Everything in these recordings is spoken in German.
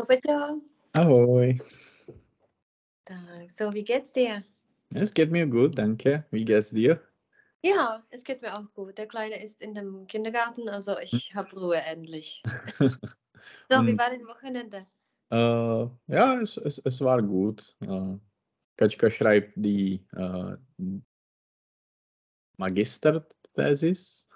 Čau Petro. Ahoi. So, wie geht's dir? Es geht mir gut, danke. Wie geht's dir? Ja, es geht mir auch gut. Der Kleine ist in dem Kindergarten, also ich habe Ruhe endlich. So, wie war dein Wochenende? äh, ja, es, es, es war gut. Äh, Katschka schreibt die äh, Magisterthesis,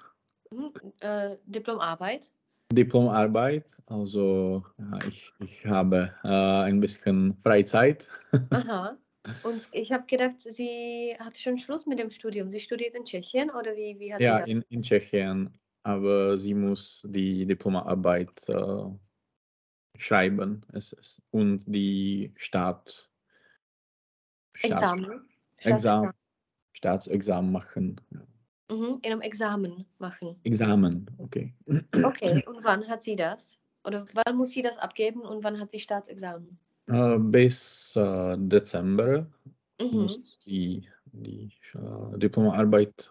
Mhm, äh, Diplomarbeit. Diplomarbeit. Also ja, ich, ich habe äh, ein bisschen Freizeit. Aha. Und ich habe gedacht, sie hat schon Schluss mit dem Studium. Sie studiert in Tschechien oder wie, wie hat sie Ja, das? in, in Tschechien. Aber sie muss die Diplomarbeit äh, schreiben es, es, und die Staat, Staats, Examen? Examen, Staatsexamen. Staatsexamen machen. Ja. Mhm, in einem Examen machen. Examen, okay. Okay, und wann hat sie das? Oder wann muss sie das abgeben und wann hat sie Staatsexamen? Äh, bis äh, Dezember Mhm. muss sie die äh, Diplomarbeit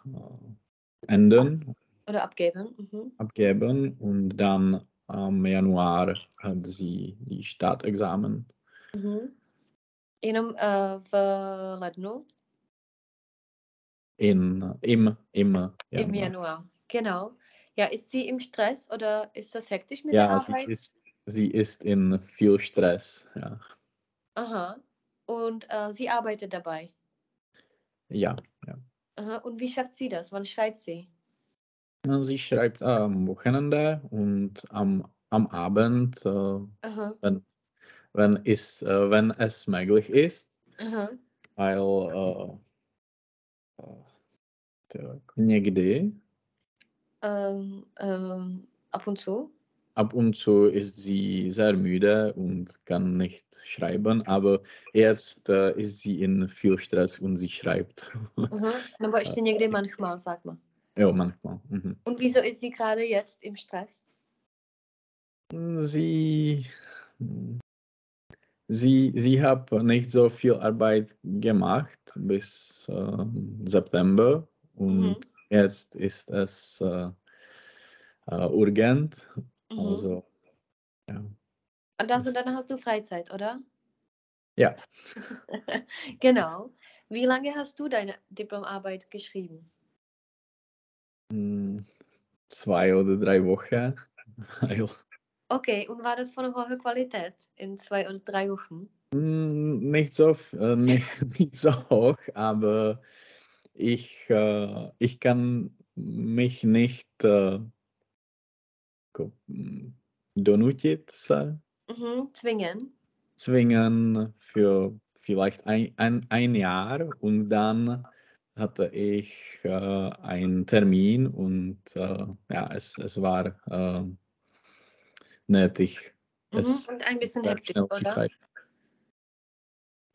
enden, Oder abgeben. Mhm. abgeben und dann am Januar hat sie die Staatsexamen. Mhm. Jenom uh, v lednu, In, im, im im Januar. Januar. Genau. Ja, ist sie im Stress oder ist das hektisch mit der Ja, sie Arbeit? ist, sie ist in viel Stress. Ja, Aha. Und äh, sie arbeitet dabei. ja. ja. Aha. Und wie schafft sie das? Wann schreibt sie? Sie schreibt am Wochenende und am, am Abend, äh, wenn, wenn, es, äh, wenn es möglich ist, Aha. weil äh, tak, někdy, Ähm, ähm, ab und zu. ab und zu ist sie sehr müde und kann nicht schreiben, aber jetzt äh, ist sie in viel Stress und sie schreibt. Aha. Nebo ještě někdy manchmal, sag mal. ja, manchmal. Mhm. Und wieso ist sie gerade jetzt im Stress? Sie, sie, sie hat nicht so viel Arbeit gemacht bis äh, September und Mhm. jetzt ist es äh, äh, urgent. Mhm. Also, ja. Und es- dann hast du Freizeit, oder? Ja. genau. Wie lange hast du deine Diplomarbeit geschrieben? mm, zwei oder drei Wochen. Okay, und war das von hoher Qualität in zwei oder drei Wochen? mm, nicht, so, äh, nicht, nicht so hoch, aber ich, äh, ich kann mich nicht äh, mm, donutit se Mhm, zwingen. zwingen für vielleicht ein, ein, ein Jahr und dann hatte ich äh, einen Termin und äh, ja, es, es war äh, nötig. Mhm. Und ein bisschen hektisch, oder?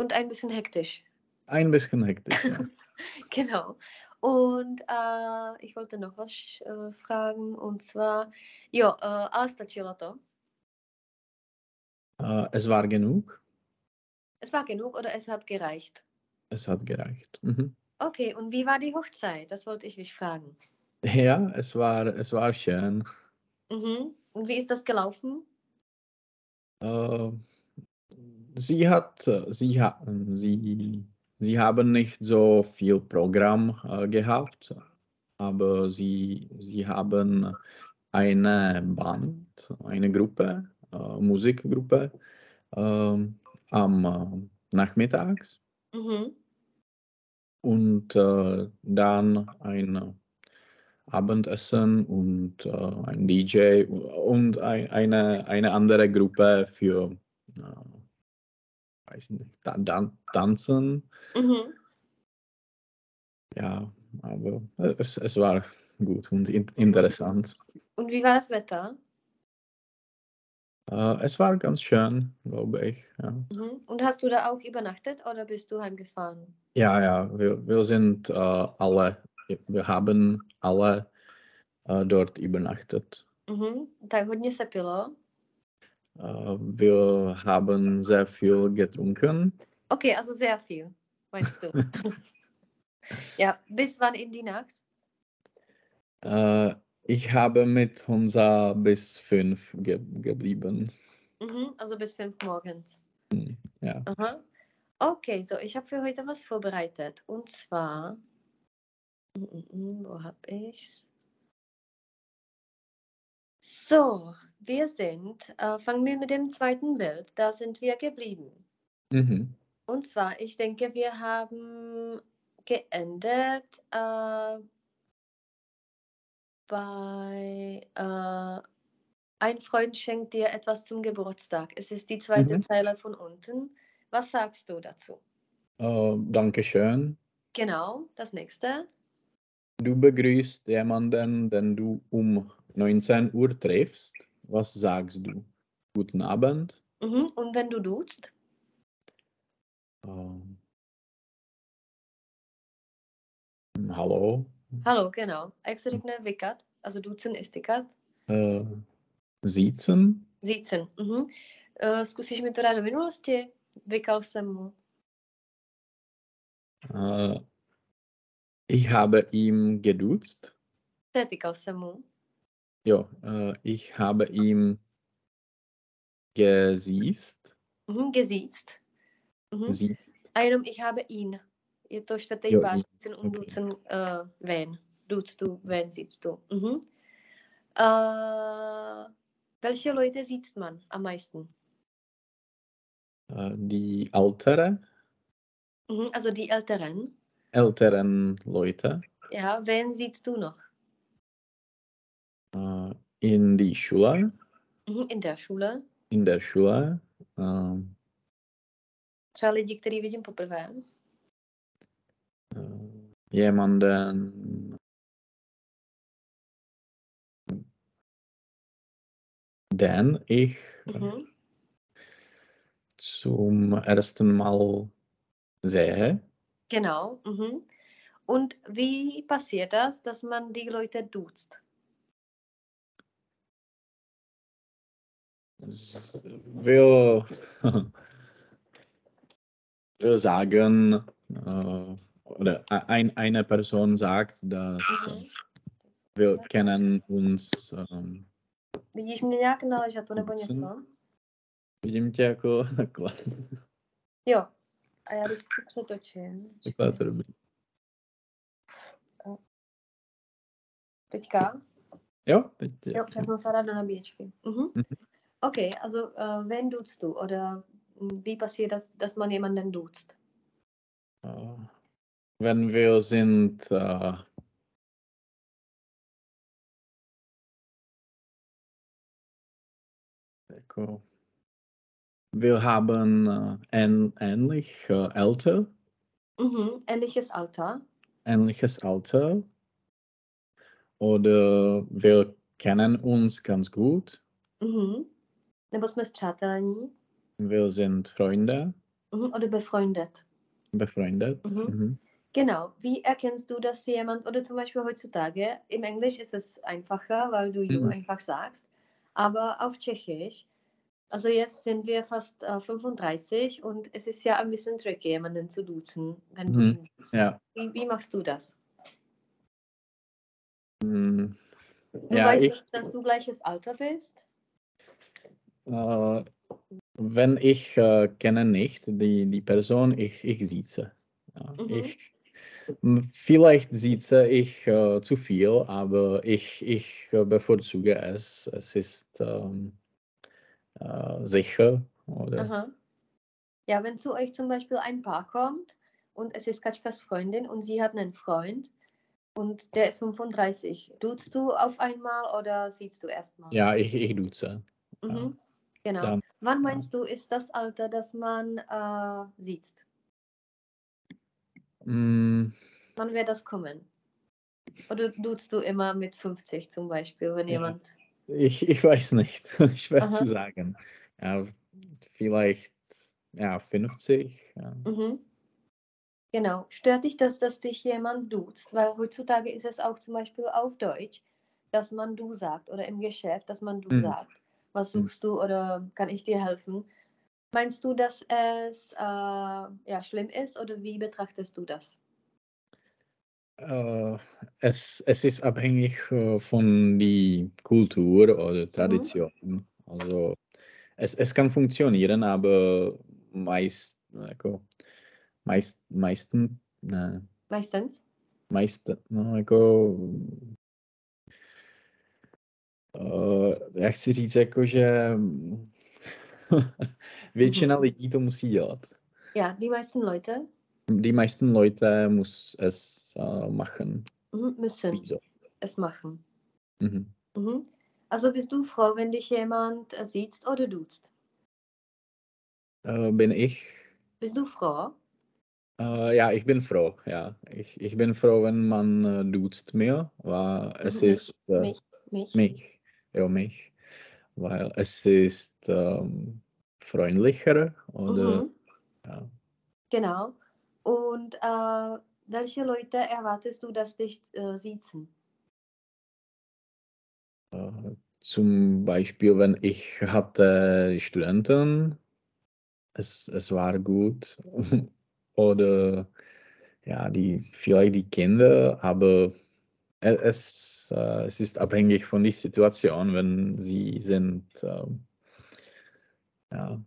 Und ein bisschen hektisch. Ein bisschen hektisch. Ja. Genau. Und äh, ich wollte noch was äh, fragen und zwar, jo, äh, ale stačilo to? Äh, es war genug. Es war genug oder es hat gereicht? Es hat gereicht. Mhm. Okay, und wie war die Hochzeit? Das wollte ich dich fragen. Ja, es war, es war schön. Mhm. Und wie ist das gelaufen? Äh, sie hat, äh, sie, ha sie, sie haben nicht so viel Programm äh, gehabt, aber sie, sie haben eine Band, eine Gruppe, äh, Musikgruppe ähm, am äh, Nachmittags Mhm. und äh, dann ein Abendessen und äh, ein DJ und ein, eine, eine andere Gruppe für äh, weiß nicht, Dan Dan Tanzen. Mhm. Ja, aber es, es war gut und in interessant. Und wie war das Wetter? Äh, es war ganz schön, glaube ich. Ja, Mhm. Und hast du da auch übernachtet oder bist du heimgefahren? ja, ja wir, wir sind äh, alle, wir haben alle äh, dort übernachtet. Mhm. Tak hodně se pilo. Äh, wir haben sehr viel getrunken. Okay, also sehr viel, meinst du? ja, bis wann in die Nacht? Äh, ich habe mit Hunza bis fünf ge geblieben. Mhm, also bis fünf morgens. Ja. Aha. Okay, so ich habe für heute was vorbereitet. Und zwar, mm, mm, mm, wo habe ich's? So, wir sind, äh, fangen wir mit dem zweiten Bild. Da sind wir geblieben. Mhm. Und zwar, ich denke, wir haben geendet äh, bei äh, ein Freund schenkt dir etwas zum Geburtstag. Es ist die zweite Mhm. Zeile von unten. Was sagst du dazu? Äh, Dankeschön. Genau, das nächste. Du begrüßt jemanden, den du um 19 Uhr triffst. Was sagst du? Guten Abend. Mhm. Und wenn du duzt? Ähm, hallo. Hallo, genau. Jak se řekne vykat? Also ducen ist tykat. Äh, sitzen. Zícen. Mhm. Uh, zkusíš mi to dát do minulosti? Vykal jsem mu. Äh, ich habe ihm geduzt. Netykal jsem mu. Jo, äh, ich habe ihm gesiezt. Mhm. Gesíct. Mhm. Siezt. A jenom ich habe ihn. Je to čtvrtý Jo, ihn. Zícen und Okay. ducen uh, ven. Duzt du, ven sitzt du. Mhm. Uh, welche Leute sieht man am meisten? Äh, die ältere, Mhm. Also die Älteren. älteren Leute Ja, wen siehst du noch? Äh, in die Schule, Mhm. In der Schule. in der Schule. ähm, Třeba lidi, který vidím poprvé. äh, jemanden den ich Mhm. zum ersten Mal sehe. Genau. Mhm. Und wie passiert das, dass man die Leute duzt? Will, will sagen, äh, oder e- ein, eine Person sagt, dass Mhm. wir kennen uns, ähm, Vidíš mě nějak na ležatu nebo něco? vidím tě jako takhle, Jo. A já když si přetočím. takhle je to dobrý. Teďka? Jo, teď. Jo, já jsem se do nabíječky. Mhm. Okay, also äh, wen duzt du? Oder mm, wie passiert das, dass man jemanden duzt? Äh, wenn wir sind, äh, wir haben äh, ähn, ähnlich äh, älter, Mhm. Ähnliches Alter. ähnliches Alter oder wir kennen uns ganz gut, Mhm. Nebo jsme spřátelní. wir sind Freunde, Mhm. Oder befreundet. befreundet. Mhm. Mhm. Genau. Wie erkennst du, dass jemand, oder zum Beispiel heutzutage, im Englisch ist es einfacher, weil du you Mhm. einfach sagst, aber auf Tschechisch, also jetzt sind wir fast äh, 35 und es ist ja ein bisschen tricky, jemanden zu duzen, du Mhm. Ja, Wie, wie machst du das? mm, Du ja weißt, ich, dass du gleiches Alter bist? Äh, wenn ich äh, kenne nicht die, die Person, ich, ich sitze. Ja, Mhm. ich, vielleicht sitze ich äh, zu viel, aber ich, ich äh, bevorzuge es. Es ist ähm, äh, sicher. Oder? Aha. Ja, wenn zu euch zum Beispiel ein Paar kommt und es ist Katschkas Freundin und sie hat einen Freund und der ist 35, duzt du auf einmal oder siehst du erstmal? Ja, ich, ich duze. Mhm. Genau. Dann, Wann meinst du, ist das Alter, das man äh, sieht? Mm, Wann wird das kommen? Oder duzt du immer mit 50 zum Beispiel, wenn Ja. jemand. ich, ich weiß nicht. Schwer Aha. zu sagen. Ja, vielleicht ja, 50. Ja. Mhm. Genau. Stört dich das, dass dich jemand duzt? Weil heutzutage ist es auch zum Beispiel auf Deutsch, dass man du sagt oder im Geschäft, dass man du Mhm. sagt. Was Mhm. suchst du oder kann ich dir helfen? Meinst du, dass es äh, ja, schlimm ist oder wie betrachtest du das? Äh, es, es ist abhängig äh, von die Kultur oder Tradition. Also es, es kann funktionieren, aber meist, jako, meist, meisten, Meistens? meist, jako, uh, já chci říct, jako, že většina Mhm. lidí to musí dělat. Ja, die meisten Leute Die meisten Leute muss es uh, machen. müssen Wieso? es machen. Mhm. Mhm. Also bist du froh, wenn dich jemand sieht oder duzt? Äh, bin ich Bist du froh? Äh, ja, ich bin froh, ja. Ich, ich bin froh, wenn man duzt mir, weil es Mhm, ist äh, Mich? Mich? mich, ja, mich, weil es ist ähm, freundlicher oder Mhm. ja. Genau. Und äh, welche Leute erwartest du, dass dich äh, siezen? Äh, zum Beispiel, wenn ich hatte Studenten, es, es war gut. Oder ja, die, vielleicht die Kinder, aber es, äh, es ist abhängig von der Situation, wenn sie sind, ähm, ja,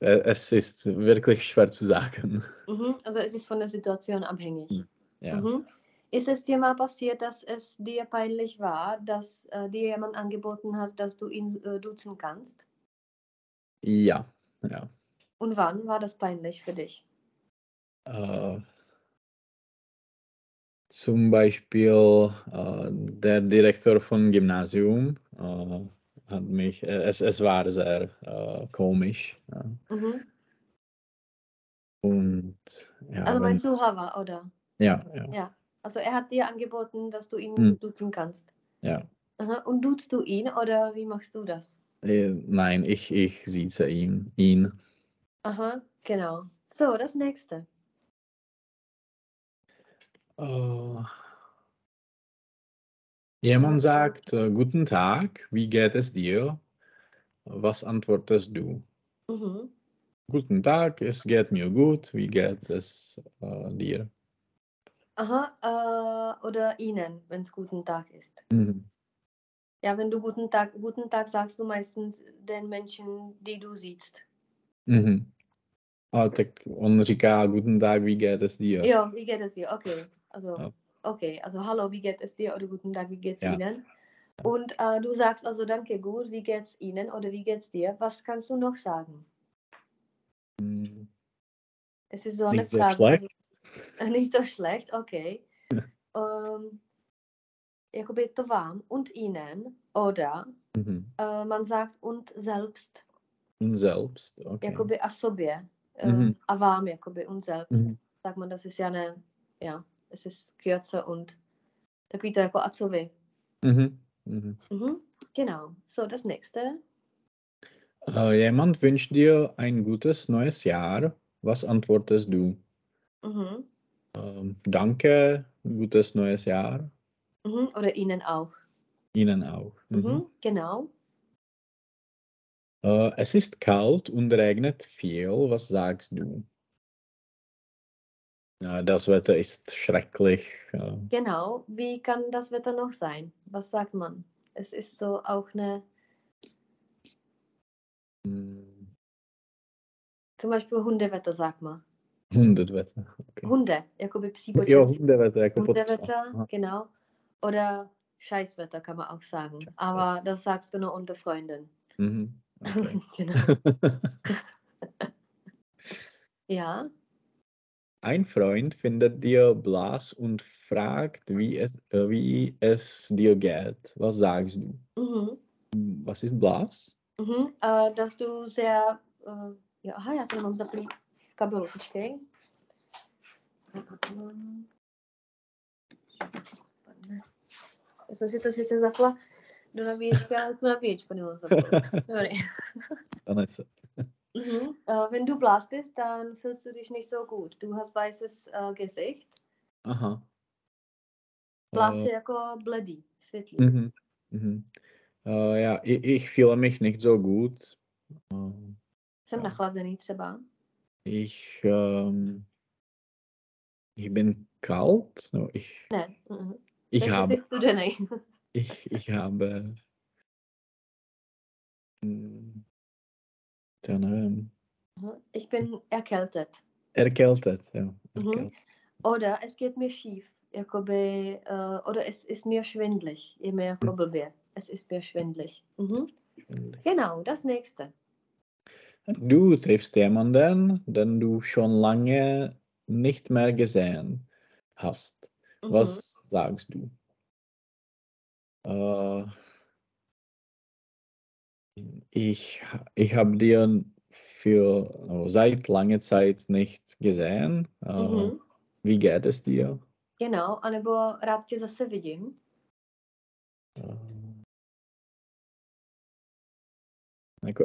E- es ist wirklich schwer zu sagen. Mhm. Also es ist von der Situation abhängig. Hm, Ja. Mhm. Ist es dir mal passiert, dass es dir peinlich war, dass äh, dir jemand angeboten hat, dass du ihn äh, duzen kannst? Ja, ja. Und wann war das peinlich für dich? Zum Beispiel äh, der Direktor von Gymnasium äh, hat mich, äh, es, es war sehr äh, komisch. Ja. Mhm. Und ja, Also du Hava, oder? ja, ja, Ja. Also er hat dir angeboten, dass du ihn Hm. duzen kannst. ja. Aha. Und duzt du ihn oder wie machst du das? Äh, Nein, ich, ich sieze ihn, ihn. Aha, genau. So, das nächste. Äh, jemand sagt, äh, guten Tag, wie geht es dir? Was antwortest du? Mhm. Guten Tag, es geht mir gut, wie geht es äh, dir? Aha, äh, oder ihnen, wenn es guten Tag ist. Mhm. Ja, wenn du guten Tag, guten Tag sagst du meistens den Menschen, die du siehst. Mhm. A tak on říká, guten Tag, wie geht es dir? Ja, wie geht es dir? Okay, also Ja. okay, also hallo, wie geht es dir oder guten Tag, wie geht's Ja. Ihnen? Und äh, du sagst also danke gut, wie geht's Ihnen oder wie geht's dir? Was kannst du noch sagen? Hm, Es ist so eine Nicht so Frage. schlecht. Also, nicht so schlecht, okay. ähm, jakoby to vám und Ihnen oder Mhm. äh, man sagt und selbst, Und selbst, okay. jakoby a sobě äh, Mhm. a vám jakoby und selbst. Mhm. Sagt man, das ist ja eine, ja, es ist kürzer und takový to jako a co vy. Mhm. Mhm. Mhm. Genau. So, das nächste. Äh, jemand wünscht dir ein gutes neues Jahr. Was antwortest du? Mhm. Ähm, danke, gutes neues Jahr. Mhm. Oder Ihnen auch. Ihnen auch. Mhm. Mhm. Genau. Äh, es ist kalt und regnet viel. Was sagst du? Ja, das Wetter ist schrecklich. Genau. Wie kann das Wetter noch sein? Was sagt man? Es ist so auch eine, hm, zum Beispiel Hundewetter, sagt man. Hundewetter. Okay. Hunde, jakoby psí počet. Jo, Hundewetter jako pod psa. Hundewetter, genau. Oder Scheißwetter kann man auch sagen. Scheißwetter. Aber das sagst du nur unter Freunden. Mhm. Okay. genau. Ja. Ein Freund findet dir blass und fragt, wie es, äh, wie es dir geht. Was sagst du? Mhm. Was ist blass? Mhm. Uh, dass du sehr. Uh, jo, aha, já tady mám zaplý kabelu, počkej. Já jsem si to sice zapla do nabíječky, ale tu nabíječku nemám zaplou. Sorry. Stane se. Mhm. Uh, wenn du blass bist, dann fühlst du dich nicht so gut. Du hast weißes uh, Gesicht. Aha. Blass Äh, je jako bledý, světlý. mhm. Mhm. Äh, ja, ich, ich fühle mich nicht so gut. Äh, Jsem jo. nachlazený třeba. Ich, ähm, ich bin kalt. No, ich, Ne. Mhm. ich Takže habe, jsi studený. ich, ich habe, Mm, Dann ähm, Mhm. Ich bin erkältet. erkältet, ja. Mhm. Erkältet. Oder es geht mir schief. Jakoby, äh, oder es ist mir schwindlig. Je mehr Jakoby wird. Es ist mir schwindlig. Mhm. Genau, das nächste. Du triffst jemanden, den du schon lange nicht mehr gesehen hast. Mhm. Was sagst du? Äh, ich ich habe dir für oh, seit langer Zeit nicht gesehen. Äh, Mhm. Wie geht es dir? Genau, anebo rád tě zase vidím. Äh,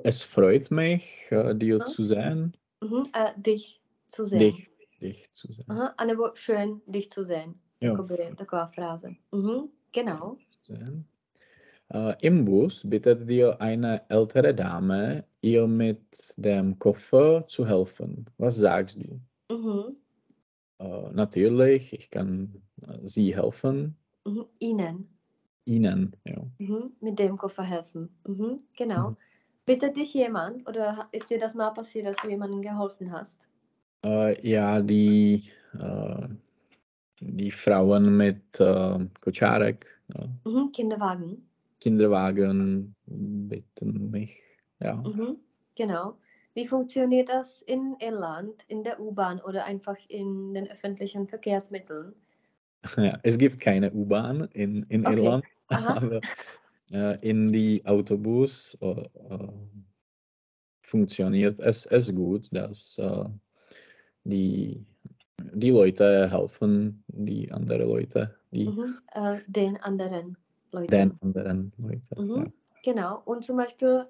es freut mich, äh, dir zu sehen. Mhm. Äh, dich zu sehen. Dich, dich zu sehen. Aha, anebo schön, dich zu sehen. Ja. Jakoby taková fráze. Mhm. Genau. sehen. Äh, Im Bus bittet dir eine ältere Dame, ihr mit dem Koffer zu helfen. Was sagst du? Mhm. Äh, natürlich, ich kann äh, sie helfen. Mhm. Ihnen. Ihnen, ja. Mhm. Mit dem Koffer helfen. Mhm. Genau. Mhm. Bittet dich jemand oder ist dir das mal passiert, dass du jemandem geholfen hast? Äh, ja, die, äh, die Frauen mit äh, Koczarek, äh, Mhm. Kinderwagen. Kinderwagen bitten mich. Ja. Mhm. Genau. Wie funktioniert das in Irland, in der U-Bahn oder einfach in den öffentlichen Verkehrsmitteln? Ja, es gibt keine U-Bahn in, in Okay. Irland, Aha. aber äh, in die Autobus äh, äh, funktioniert es, es gut, dass äh, die, die Leute helfen, die anderen Leute, die Mhm. Äh, den anderen Leuten. den anderen Leuten. Mhm. Genau. Und zum Beispiel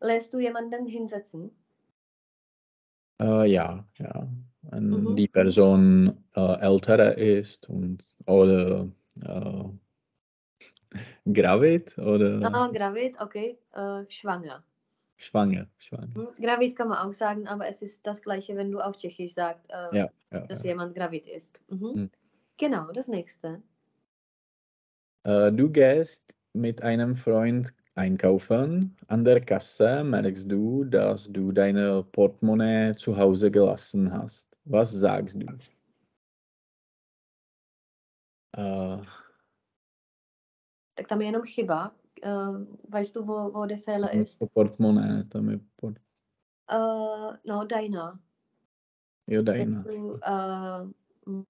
lässt du jemanden hinsetzen. Ja. Äh, ja, ja. Wenn Mhm. die Person äh, älter ist und oder äh, gravid oder Ah, gravid, okay. Äh, schwanger. schwanger. schwanger. Mhm. Gravid kann man auch sagen, aber es ist das gleiche, wenn du auf Tschechisch sagst, äh, Ja, ja, dass ja. jemand gravid ist. Mhm. Mhm. Genau, das nächste. Äh, du gehst mit einem Freund einkaufen. An der Kasse merkst du, dass du deine Portemonnaie zu Hause gelassen hast. Was sagst du? Äh, Tak tam je jenom chyba. Äh, weißt du, wo, wo der Fehler ist? Portemonnaie, tam je port... Äh, no, deiner. Jo, Wenn deine. du, m-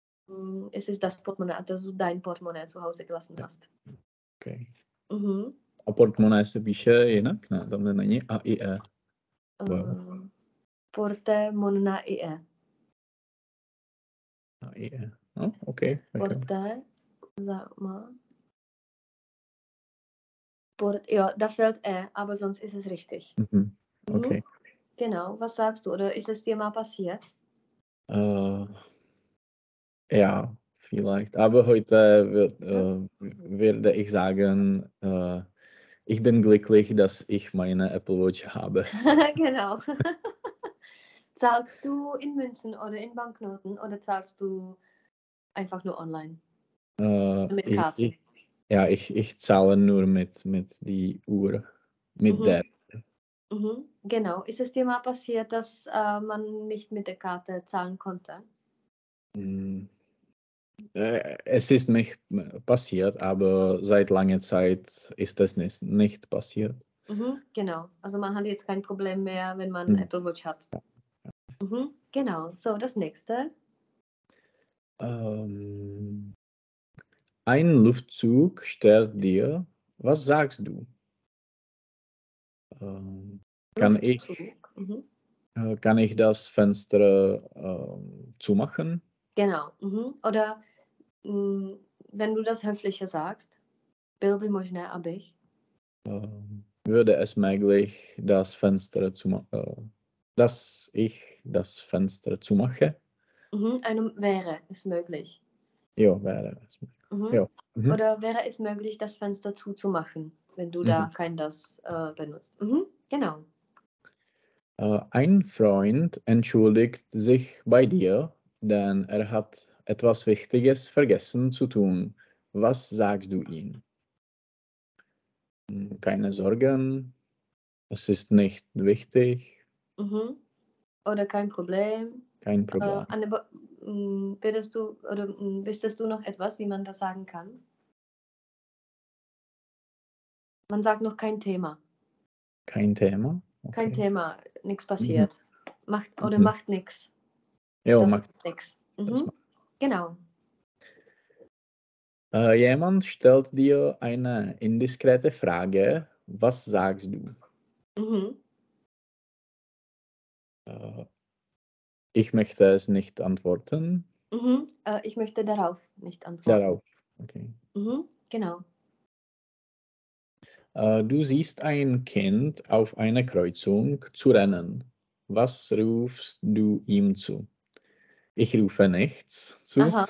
es ist das Portemonnaie, du dein Portemonnaie zu Hause gelassen hast. Okay. Mhm. A portemonnaie se píše jinak? Ne, tam není A i E. Wow. Äh, Porte monna ie. A i E. No, jo. Porte, mal. Port, ja, da fehlt E, aber sonst ist es richtig. Mhm. Mhm. Okay. Genau, was sagst du? Oder ist es dir mal passiert? Äh, ja, vielleicht. Aber heute wird, äh, werde ich sagen, äh, ich bin glücklich, dass ich meine Apple Watch habe. genau. zahlst du in Münzen oder in Banknoten oder zahlst du einfach nur online? Äh, Mit ich, Karte. ich, ja, ich, ich zahle nur mit, mit die Uhr. Mit Mhm. der. Mhm. Genau. Ist es dir mal passiert, dass äh, man nicht mit der Karte zahlen konnte? Mm. Äh, Es ist nicht passiert, aber seit langer Zeit ist es nicht, nicht passiert. Mhm. Genau. Also man hat jetzt kein Problem mehr, wenn man Mhm. Apple Watch hat. Mhm. Genau. So, das nächste. Ähm, ein Luftzug stört dir. Was sagst du? Ähm, kann, ich, Luftzug. Mhm. äh, kann ich das Fenster ähm, zumachen? Genau. Mhm. Oder mh, wenn du das höflicher sagst, byl by možné, abych. Ähm, würde es möglich, das Fenster zu äh, dass ich das Fenster zumache? Mhm. Einem wäre es möglich. Ja, wäre es. Mhm. Ja. Mhm. Oder wäre es möglich, das Fenster zuzumachen, wenn du da Mhm. kein das äh, benutzt? Mhm. Genau. Äh, ein Freund entschuldigt sich bei dir, denn er hat etwas Wichtiges vergessen zu tun. Was sagst du ihm? Hm, Keine Sorgen. Es ist nicht wichtig, Mhm. Oder kein Problem. kein Äh, Problem. Anne, bo- m, würdest du oder m, wüsstest du noch etwas, wie man das sagen kann? Man sagt noch kein Thema. Kein Thema. Kein Okay. Thema, nichts passiert. Macht oder Mhm. macht nichts. Ja, Das macht nichts. Mhm. Genau. Äh, jemand stellt dir eine indiskrete Frage. Was sagst du? Mhm. Äh, ich möchte es nicht antworten. Mhm. Äh, ich möchte darauf nicht antworten. Darauf. Okay. Mhm. Genau. Äh, du siehst ein Kind auf einer Kreuzung zu rennen. Was rufst du ihm zu? Ich rufe nichts zu. Aha.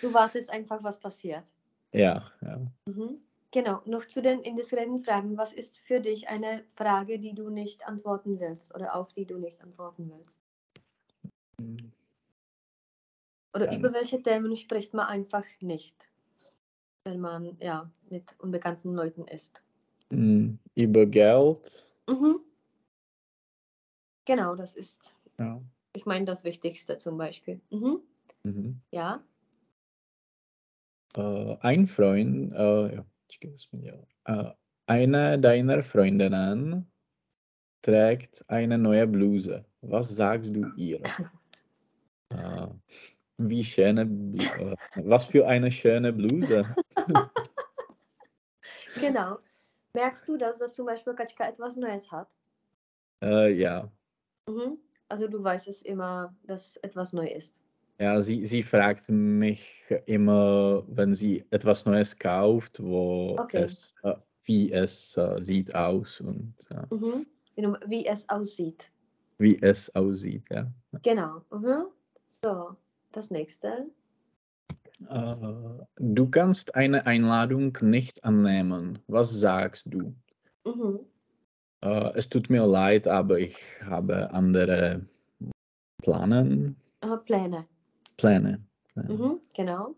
Du wartest einfach, was passiert. Ja, ja. Mhm. Genau, noch zu den indiskreten Fragen. Was ist für dich eine Frage, die du nicht antworten willst oder auf die du nicht antworten willst? Oder Ähm. über welche Themen spricht man einfach nicht, wenn man ja mit unbekannten Leuten ist? Mm, Über Geld. Mhm. Genau, das ist, Ja. Ich meine, das Wichtigste zum Beispiel. Mhm. Mhm. Ja. Äh, ein Freund, äh, ja, ich gebe es mir, ja. Äh, eine deiner Freundinnen trägt eine neue Bluse. Was sagst du ihr? äh, wie schöne, Bl- äh, was für eine schöne Bluse. Genau. Merkst du, dass das zum Beispiel Katschka etwas Neues hat? Äh, ja, Mhm. Also du weißt es immer, dass etwas neu ist. ja sie, sie fragt mich immer, wenn sie etwas Neues kauft, wo Okay. es, äh, wie es äh, sieht aus und äh, Mhm. Genau, Wie es aussieht. wie es aussieht. Ja. Genau. Mhm. So, das nächste. Äh, du kannst eine Einladung nicht annehmen. Was sagst du? Mhm. Äh, es tut mir leid, aber ich habe andere Planen, Aha, Pläne. Pläne. Pläne. Mhm. Genau.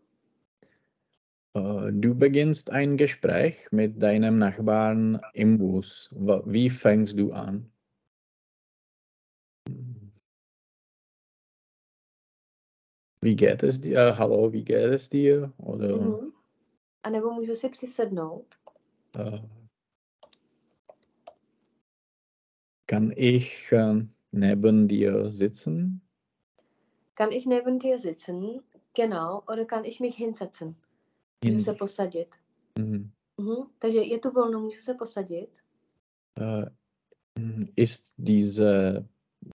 Äh, du beginnst ein Gespräch mit deinem Nachbarn im Bus. Wie fängst du an? Wie geht es dir? Hallo, wie geht es dir? Oder Mhm. A nebo můžu si přisednout. äh, kann ich äh, neben dir sitzen? Kann ich neben dir sitzen? Genau. Oder kann ich mich hinsetzen? Můžu se posadit. Mhm. Mhm. Takže je tu volno, můžu se posadit. Äh, ist diese,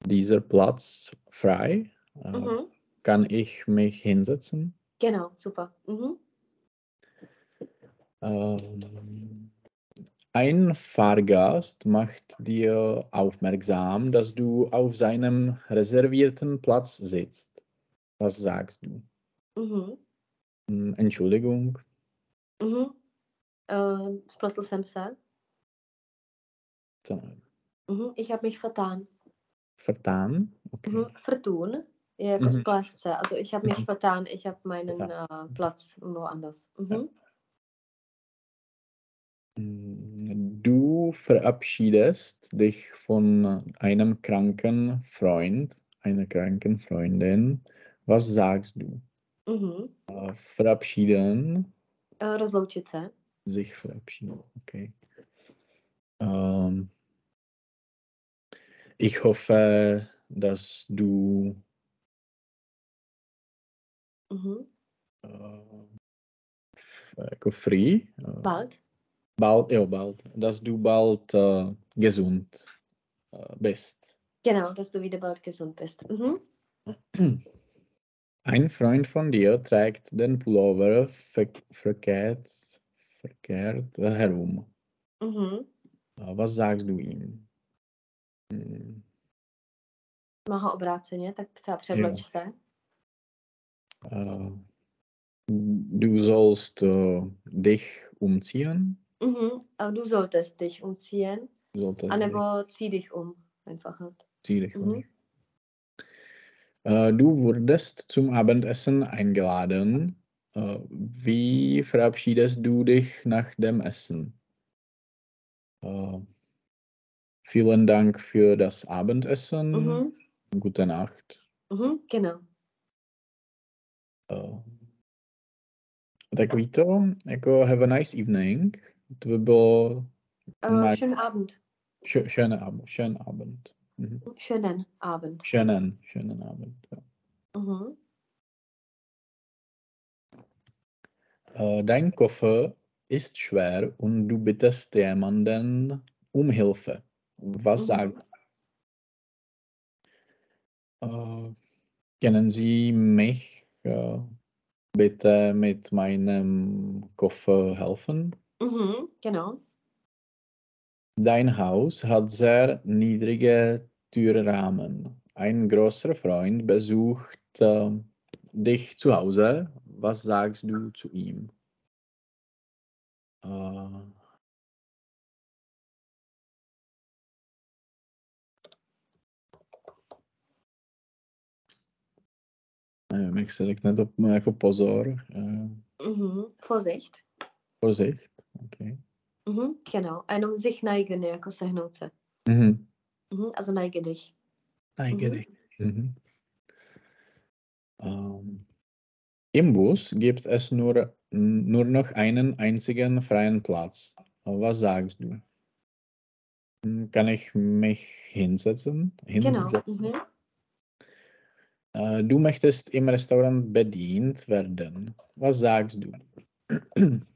dieser Platz frei? Äh, Mhm. Kann ich mich hinsetzen? Genau, super. Mhm. Ähm, ein Fahrgast macht dir aufmerksam, dass du auf seinem reservierten Platz sitzt. Was sagst du? Mhm. Hm, Entschuldigung. Mhm. Äh, splotl jsem se. So, Mhm. Ich habe mich vertan. Vertan? Okay. Mhm. Vertun. je jako Mhm. se. Also ich habe mich Mhm. vertan, ich habe meinen äh, Platz woanders. Mhm. Mm, Du verabschiedest dich von einem kranken Freund, einer kranken Freundin. Was sagst du? Mhm. Äh, Verabschieden, Äh, rozloučit se. sich verabschieden. Okay. Ähm, ich hoffe, dass du Mhm. äh, jako free, äh, Bald. Bald, ja, bald, dass du bald äh, gesund äh, bist. Genau, dass du wieder bald gesund bist. Mhm. Ein Freund von dir trägt den Pullover ver verkehrt, verkehrt herum. Mhm. Was sagst du ihm? Hm, Má ho obráceně, tak třeba převloč Jo. se. äh, Du sollst äh, dich umziehen. Mhm. Aber du solltest dich umziehen. A dich nebo zieh dich um. Einfach. halt. zieh dich Mhm. um. Äh, Du wurdest zum Abendessen eingeladen. Äh, Wie verabschiedest du dich nach dem Essen? Äh, vielen Dank für das Abendessen. Mhm. Gute Nacht. Mhm. Genau. Takový to, jako have a nice evening. To by Äh, Mal- schönen Abend. schö- schöner Abend. Schönen Abend. Mhm. Schönen Abend. Schönen, schönen Abend. Ja. Mhm. Äh, dein Koffer ist schwer und du bittest jemanden um Hilfe. Was Mhm. sagt? Äh, können Sie mich äh, bitte mit meinem Koffer helfen? Mhm. Genau. Dein Haus hat sehr niedrige Türrahmen. Ein großer Freund besucht äh, dich zu Hause. Was sagst du zu ihm? Äh, nevím, jak se řekne to jako pozor. Mhm. Vorsicht. Vorsicht. Okay. Mhm. Genau. Ein um sich neigen, jako sehnout se. Mhm. Mhm. Also neige dich. Get Mhm. it. Mhm. Ähm, Im Bus gibt es nur, nur noch einen einzigen freien Platz. Was sagst du? Hm, Kann ich mich hinsetzen? Genau. hinsetzen? Mhm. Äh, Du möchtest im Restaurant bedient werden. Was sagst du?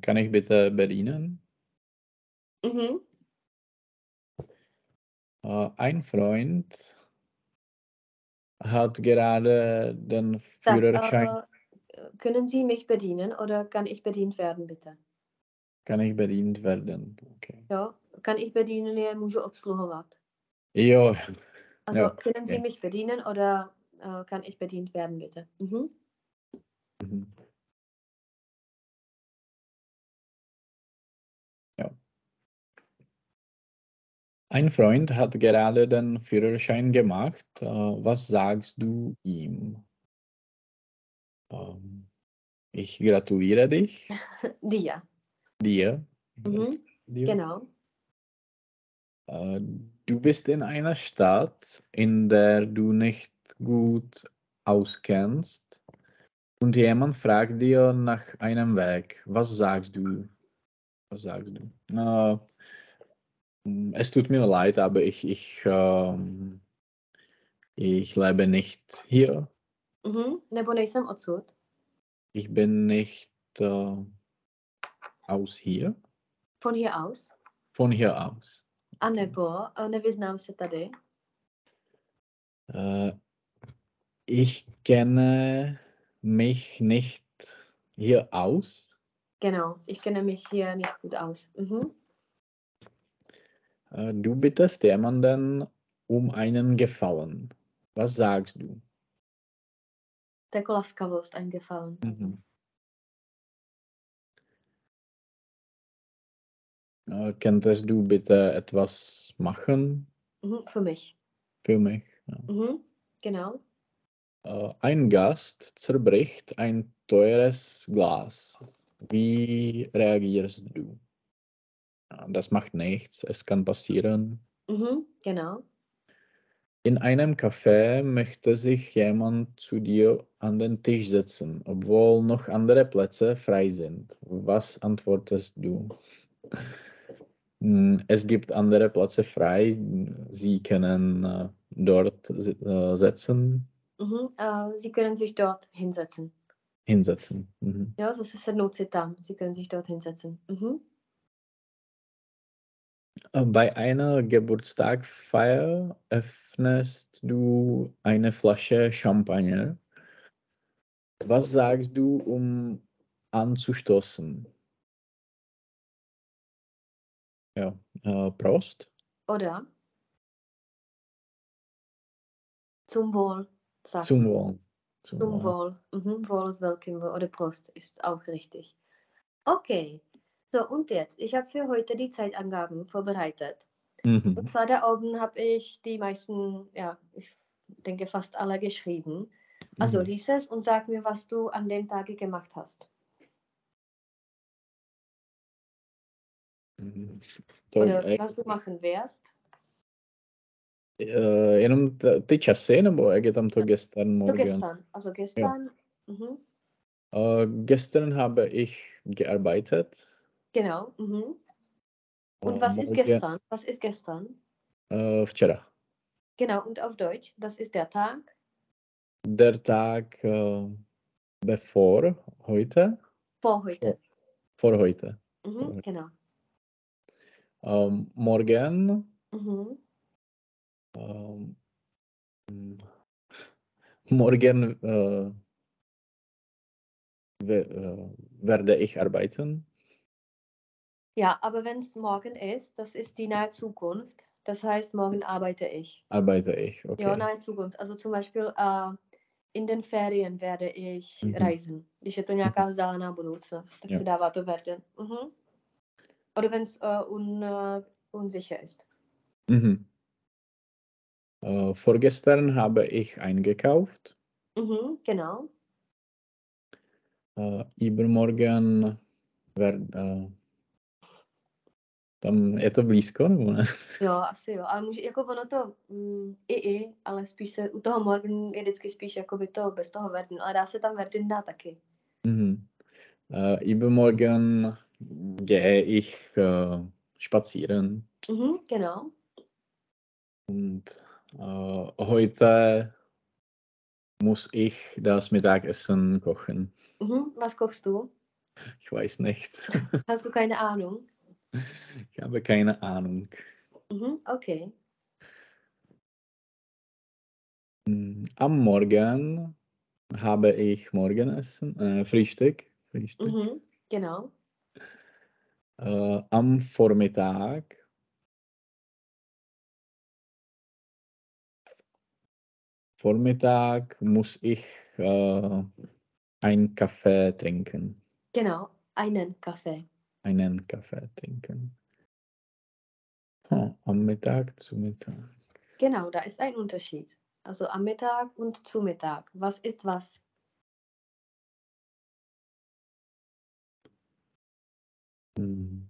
Kann ich bitte bedienen? Mhm. Äh, Ein Freund hat gerade den Sag, Führerschein. äh, können Sie mich bedienen oder kann ich bedient werden, bitte? Kann ich bedient werden? Okay. Jo, kann ich bedienen, je můžu obsluhovat. Jo, Also Ja, können Sie mich bedienen oder äh, kann ich bedient werden, bitte? Mhm. Mhm. Ja. Ein Freund hat gerade den Führerschein gemacht. Äh, was sagst du ihm? Ähm, ich gratuliere dich, Dir. dir. Mhm. dir. Genau. Äh, du bist in einer Stadt, in der du nicht gut auskennst und jemand fragt dir nach einem Weg. Was sagst du? Was sagst du? Äh, es tut mir leid, aber ich, ich, ähm, ich lebe nicht hier. Mhm. Nebo nejsem odsud. Ich bin nicht äh, aus hier, Von hier aus. von hier aus. A nebo nevyznám se tady. Äh, ich kenne mich nicht hier aus. Genau. Ich kenne mich hier nicht gut aus. Mhm. Äh, du bittest jemanden um einen Gefallen. Was sagst du? Jako laskavost eingefallen. Mhm. Äh, könntest du bitte etwas machen Mhm. Für mich. für mich? Ja. Mhm. Genau. Äh, ein Gast zerbricht ein teures Glas. Wie reagierst du? Das macht nichts, es kann passieren. Mhm. Genau. In einem Café möchte sich jemand zu dir an den Tisch setzen, obwohl noch andere Plätze frei sind. Was antwortest du? Hm, Es gibt andere Plätze frei. Sie können äh, dort äh, setzen, Mhm. Äh, Sie können sich dort hinsetzen. hinsetzen. Mhm. Ja, zase sednout si tam. Sie können sich dort hinsetzen. Mhm. Bei einer Geburtstagfeier öffnest du eine Flasche Champagner. Was sagst du, um anzustoßen? Ja, äh, Prost. Oder zum Wohl. Sagt Zum. Wohl. Zum Zum Wohl. Wohl. Mhm. Wohl ist welchem Wohl. Oder Prost ist auch richtig. Okay. So, und jetzt. Ich habe für heute die Zeitangaben vorbereitet. Und Mhm. zwar da oben habe ich die meisten, ja, ich denke fast alle geschrieben. Also Mhm. lies es und sag mir, was du an dem Tage gemacht hast. To, Oder eh, was du machen wirst. eh, jenom ty časy, nebo jak je tam to gestern morgen? gestern. Also gestern. Mhm. Äh, gestern habe ich gearbeitet. Genau. Mhm. Und Äh, was ist gestern? Was ist gestern? Äh, včera. Genau, und auf Deutsch, das ist der Tag. Der Tag äh, bevor heute. Vor heute. Vor heute. Mhm, vor- genau. Ähm, morgen. Mhm. Ähm, mm, morgen äh, äh, werde ich arbeiten. Ja, aber wenn es morgen ist, das ist die nahe Zukunft. Das heißt, morgen arbeite ich. Arbeite ich. Okay. Ja, nahe Zukunft. Also zum Beispiel äh, in den Ferien werde ich Mhm. reisen. Když je to nějaká vzdálená budoucnost, tak Jo. se dává to werden. Mhm. Oder wenn es äh, un, äh, unsicher ist. Mhm. Äh, vorgestern habe ich eingekauft. Mhm, genau. Äh, übermorgen werd, äh, tam je to blízko, nebo ne? Jo, asi jo. Ale může, jako ono to mm, i i, ale spíš se u toho morgen je vždycky spíš jako by to bez toho werden. Ale dá se tam werden dá taky. Mhm. Äh, übermorgen gehe ich äh, spazieren Mhm, genau. und äh, heute muss ich das Mittagessen kochen. Mhm, was kochst du? Ich weiß nicht. Hast du keine Ahnung? Ich habe keine Ahnung. Mhm, okay. Mm, Am Morgen habe ich Morgenessen, äh, Frühstück. Frühstück. Mhm, genau. Äh, am Vormittag Vormittag muss ich äh, einen Kaffee trinken. Genau. Einen Kaffee. Einen Kaffee trinken. Oh, am Mittag zu Mittag. Genau, da ist ein Unterschied. Also am Mittag und zu Mittag. Was ist was? Hm,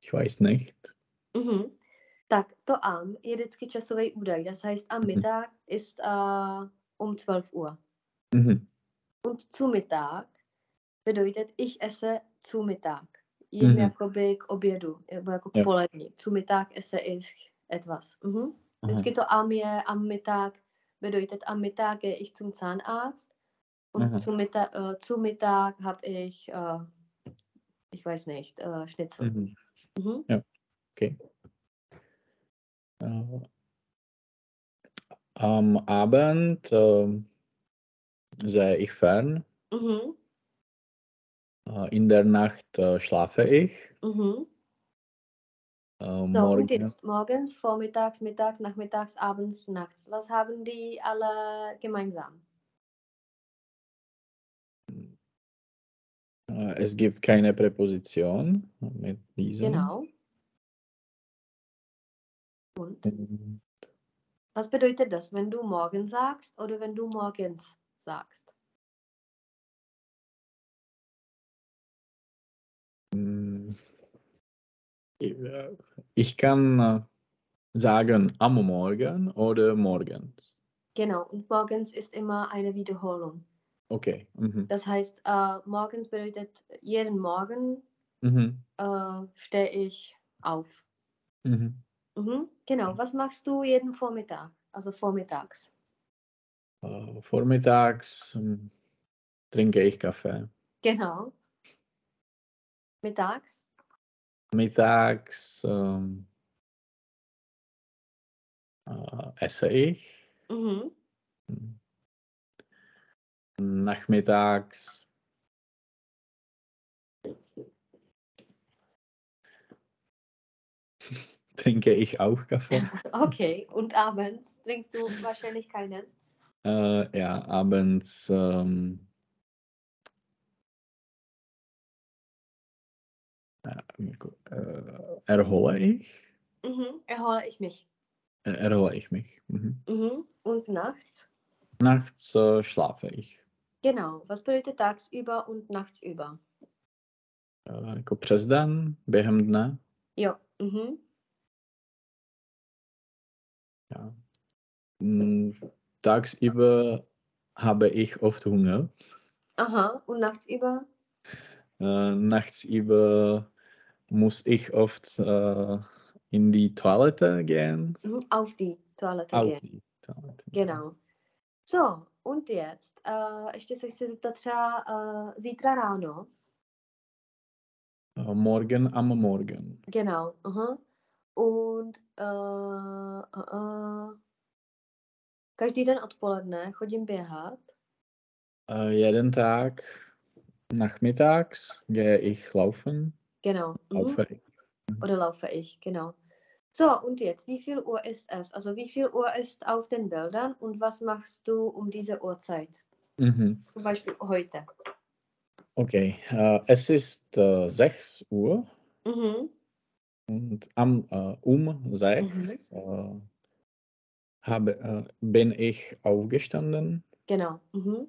Ich weiß nicht. Mhm. Tak to am je vždycky časový údaj. Das heißt, am Mittag ist äh, um 12 Uhr. Mhm. Und zu Mittag bedeutet, ich esse zu Mittag. Jím Mhm. jakoby k obědu, nebo jako k Jo. poledni. Zu Mittag esse ich etwas. Mhm. Aha. Vždycky to am je am Mittag bedeutet, am Mittag gehe ich zum Zahnarzt. Und Aha. zu Mittag, äh, zu Mittag habe ich, äh, ich weiß nicht, äh, Schnitzel. Mhm. Mhm. Okay. Äh, am Abend äh, sehe ich fern. Mhm. Äh, in der Nacht äh, schlafe ich. Mhm. Äh, So, morgen, jetzt morgens, vormittags, mittags, nachmittags, abends, nachts. Was haben die alle gemeinsam? äh, es gibt keine Präposition mit diesem. Genau. Und Und, was bedeutet das, wenn du morgen sagst oder wenn du morgens sagst? mm, äh, Ich kann äh, sagen am Morgen oder morgens. Genau, und morgens ist immer eine Wiederholung. Okay. Mhm. Das heißt, äh, morgens bedeutet, jeden Morgen Mhm. äh, stehe ich auf. Mhm. Mhm. Genau, was machst du jeden Vormittag? Also vormittags. Äh, vormittags ähm, trinke ich Kaffee. Genau. Mittags? Mittags ähm, äh, esse ich. Mhm. Nachmittags trinke ich auch Kaffee. Okay, und abends trinkst du wahrscheinlich keinen. Äh, ja, abends ähm, äh, erhole ich. Mhm. Erhole ich mich. Äh, erhole ich mich. Mhm. Mhm. Und nachts? Nachts äh, schlafe ich. Genau. Was bedeutet tagsüber und nachtsüber? Äh, jako přes den, během dne. Jo. Mhm. Ja. Mm, Tagsüber habe ich oft Hunger. Aha. Und nachts über? Äh, nachts über muss ich oft äh, in die Toilette gehen. Mhm. Auf die Toilette Auf gehen. die Toilette. Genau. So, und jetzt, uh, ještě se chci zeptat třeba uh, zítra ráno. Äh, morgen am Morgen. Genau. Aha. Und uh, každý den odpoledne chodím běhat. Äh, jeden Tag nachmittags gehe ich laufen. Genau. Mhm. Laufe ich. Oder laufe ich, genau. So, und jetzt, wie viel Uhr ist es? Also wie viel Uhr ist auf den Bildern und was machst du um diese Uhrzeit? Mhm. Zum Beispiel heute. Okay, äh, es ist äh, 6 Uhr Mhm. und am, äh, um 6 äh, habe, äh, bin ich aufgestanden. Genau. Mhm.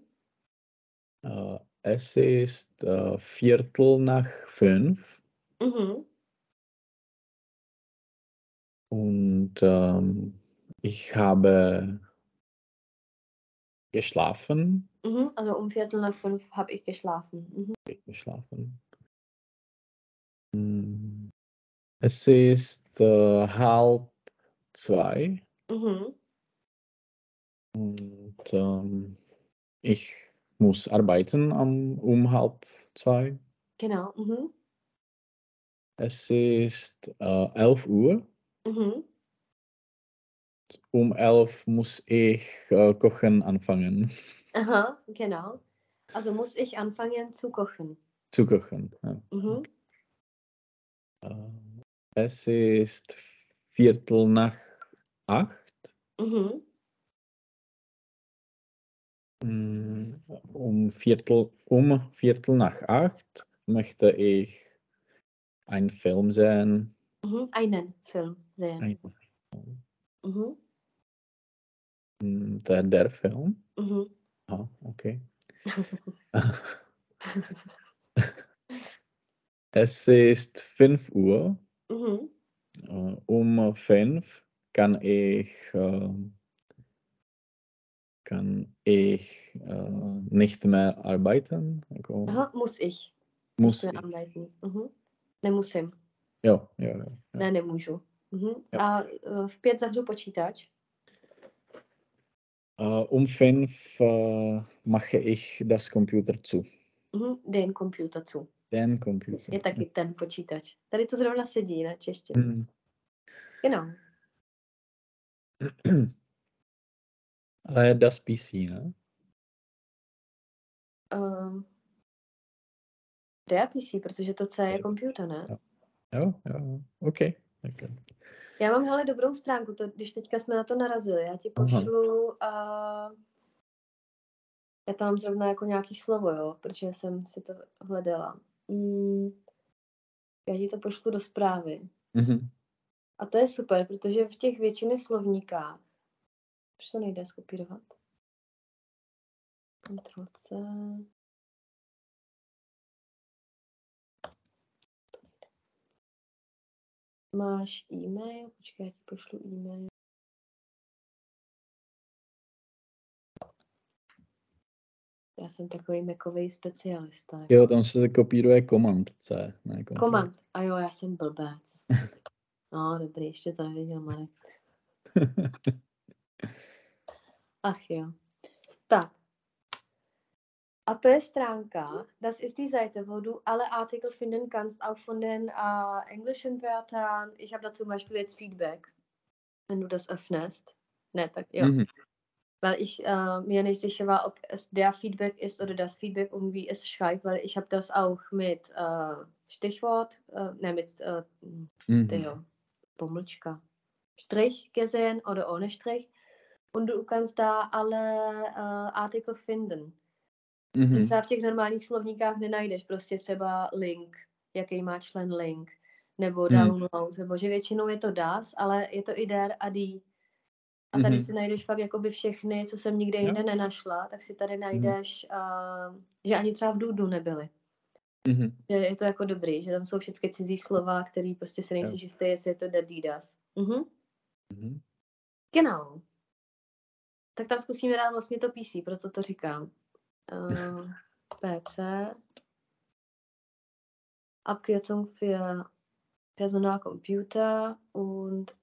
Äh, es ist äh, Viertel nach fünf Mhm. und ähm, ich habe geschlafen. Mhm. Also um Viertel nach fünf habe ich geschlafen. Mhm. geschlafen. Mm, Es ist äh, halb zwei Mhm. und ähm, ich muss arbeiten am, um halb zwei. Genau. Mhm. Es ist äh, 11 Uhr. Mhm. Um 11 muss ich äh, kochen anfangen. Aha, genau. Also muss ich anfangen zu kochen. Zu kochen. Ja. Mhm. Äh, Es ist Viertel nach acht. Mhm. Mm, Um Viertel, um Viertel nach acht möchte ich einen Film sehen. Mhm. Einen Film sehen. Ein, Mhm. Mm, der, der Film. Mhm. Ah, okay. Es ist 5 Uhr. Mhm. Äh, Um 5 kann ich, ähm, kann ich äh, nicht mehr arbeiten. Aha, muss ich. muss ich. arbeiten. Mhm. Nemusím. Ja, ja, ja. ja. Ne, nemůžu. Mhm. Jo. A eh, v pět zavřu počítač. Äh, Um 5 äh, mache ich das Computer zu. Mhm. Den computer zu. Den Computer. Je taky ten počítač. Tady to zrovna sedí na češtině. Mm. Genau. Ale das PC, ne? Um, der PC, protože to C je computer, ne? Jo, jo, okay. okay. Já mám hele dobrou stránku, to, když teďka jsme na to narazili, já ti pošlu a já tam mám zrovna jako nějaký slovo, jo, protože jsem si to hledala. Mm, já ti to pošlu do zprávy. Mhm. A to je super, protože v těch většiny slovníkách, už to nejde skopírovat. Ctrl C. Máš e-mail? Počkej, já ti pošlu e-mail. Já jsem takový mekový specialista. jako. Jo, tam se kopíruje Command C, ne. Komand. A jo, já jsem blbec. No, dobrý, ještě to nevěděl Marek. Ach jo. Tak. A to je stránka, das ist die Seite, wo du alle Artikel finden kannst, auch von den äh, englischen Wörtern. Ich habe da zum Beispiel jetzt Feedback, wenn du das öffnest. Ne, tak jo. Mhm. Weil ich äh, mir nicht sicher war, ob es der Feedback ist oder das Feedback irgendwie es schreibt, weil ich habe das auch mit äh, Stichwort, äh, ne, mit äh, Mhm. der Pomlčka, Strich gesehen oder ohne Strich. Und du kannst da alle äh, Artikel finden. Mhm. To třeba v těch normálních slovníkách nenajdeš prostě třeba link, jaký má člen link, nebo Hmm. download, nebo že většinou je to DAS, ale je to i der a D. A tady Mhm. si najdeš fakt jakoby všechny, co jsem nikde jinde nenašla, tak si tady najdeš, uh, že ani třeba v Dudu nebyly. Mhm. Že je to jako dobrý, že tam jsou všechny cizí slova, který prostě se nejsi jistý, jestli je to Adidas. Mhm. Mhm. Genau. Tak tam zkusíme dát vlastně to PC, proto to říkám. Uh, PC. Abkürzung für Personalcomputer und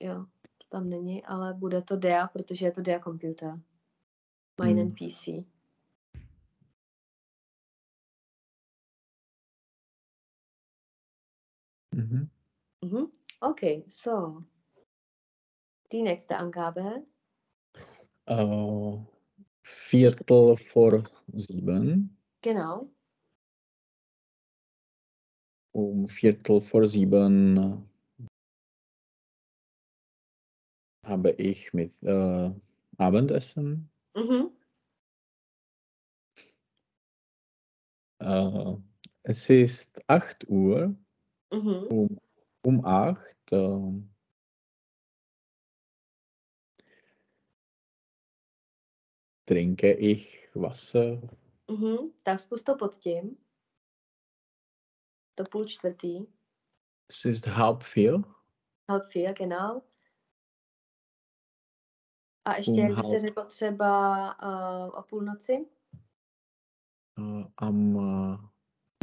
jo, to tam není, ale bude to DEA, protože je to DEA Computer. Meinen Hmm. PC. Mhm. Mhm. Okay, so. Die nächste Angabe. Äh, Viertel vor sieben. Genau. Um Viertel vor sieben habe ich mit äh, Abendessen. Mhm. Äh, es ist 8 Uhr. Mhm. Um, um 8 äh, trinke ich Wasser. Mhm. Tak zkus to pod tím. To půl čtvrtý. Es ist halb vier. Halb vier, genau. A ještě, Um jak se řekl třeba uh, o půlnoci. Äh, am äh,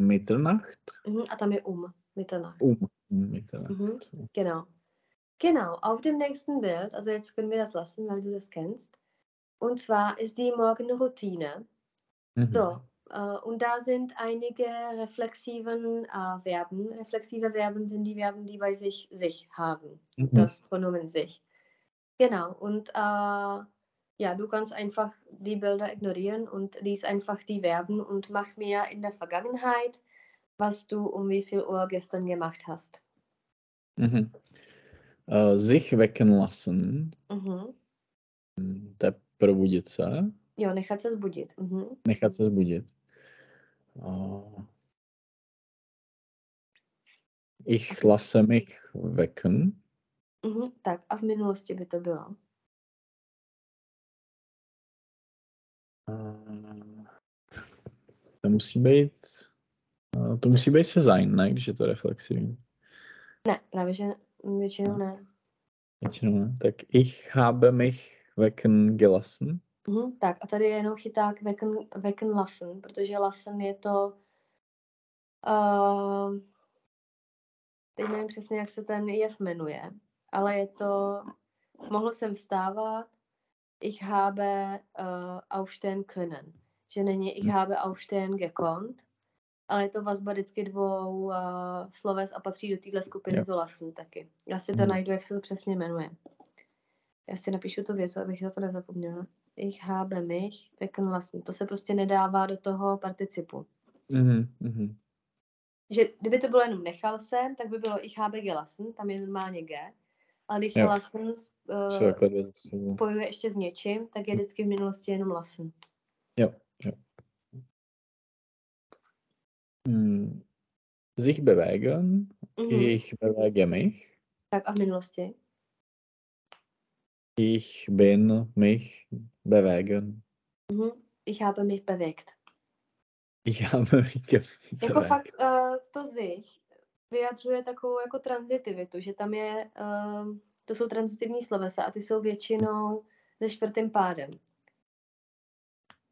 Mitternacht. Mhm. A tam je um, Mitternacht. Um Mitternacht. Mhm. Genau. Genau, auf dem nächsten Bild, also jetzt können wir das lassen, weil du das kennst. Und zwar ist die Morgenroutine. Mhm. So, äh, und da sind einige reflexiven äh, Verben. Reflexive Verben sind die Verben, die bei sich sich haben. Mhm. Das Pronomen sich. Genau, und äh, ja, du kannst einfach die Bilder ignorieren und lies einfach die Verben und mach mir in der Vergangenheit, was du um wie viel Uhr gestern gemacht hast. Mhm. Äh, sich wecken lassen. Mhm. Te probudit se. Jo, nechat se zbudit. Mhm. Nechat se zbudit. Äh, ich lasse mich wecken. Mhm. Tak a v minulosti by to bylo. Äh, to musí být äh, to musí být se sein, ne? Když je to reflexivní. Ne, právě že většinou ne. Většinou ne. Tak ich habe mich wecken gelassen. Mhm. Tak a tady je jenom chyták wecken, lassen, protože lassen je to uh, teď nevím přesně, jak se ten jev jmenuje, ale je to mohl jsem vstávat ich habe uh, aufstehen können. Že není ich habe aufstehen gekonnt, ale je to vazba vždycky dvou uh, sloves a patří do téhle skupiny Jo. to lassen taky. Já si to Mhm. najdu, jak se to přesně jmenuje. Já si napíšu tu větu, abych na to nezapomněla. Ich habe mich wecken lassen. To se prostě nedává do toho participu. Mhm, mhm. Že kdyby to bylo jenom nechal jsem, tak by bylo ich habe gelassen, tam je normálně G. Ale když se lassen uh, dvě slova. spojuje ještě s něčím, tak je vždycky v minulosti jenom lassen. Jo, jo. Hm. Sich bewegen. Mhm. Ich bewege mich. Tak a v minulosti? Ich bin mich bewegen. Mhm. Ich habe mich bewegt. Ich habe mich ge Jako bewegt. fakt uh, to zich vyjadřuje takovou jako tranzitivitu, že tam je, uh, to jsou transitivní slovesa a ty jsou většinou se čtvrtým pádem.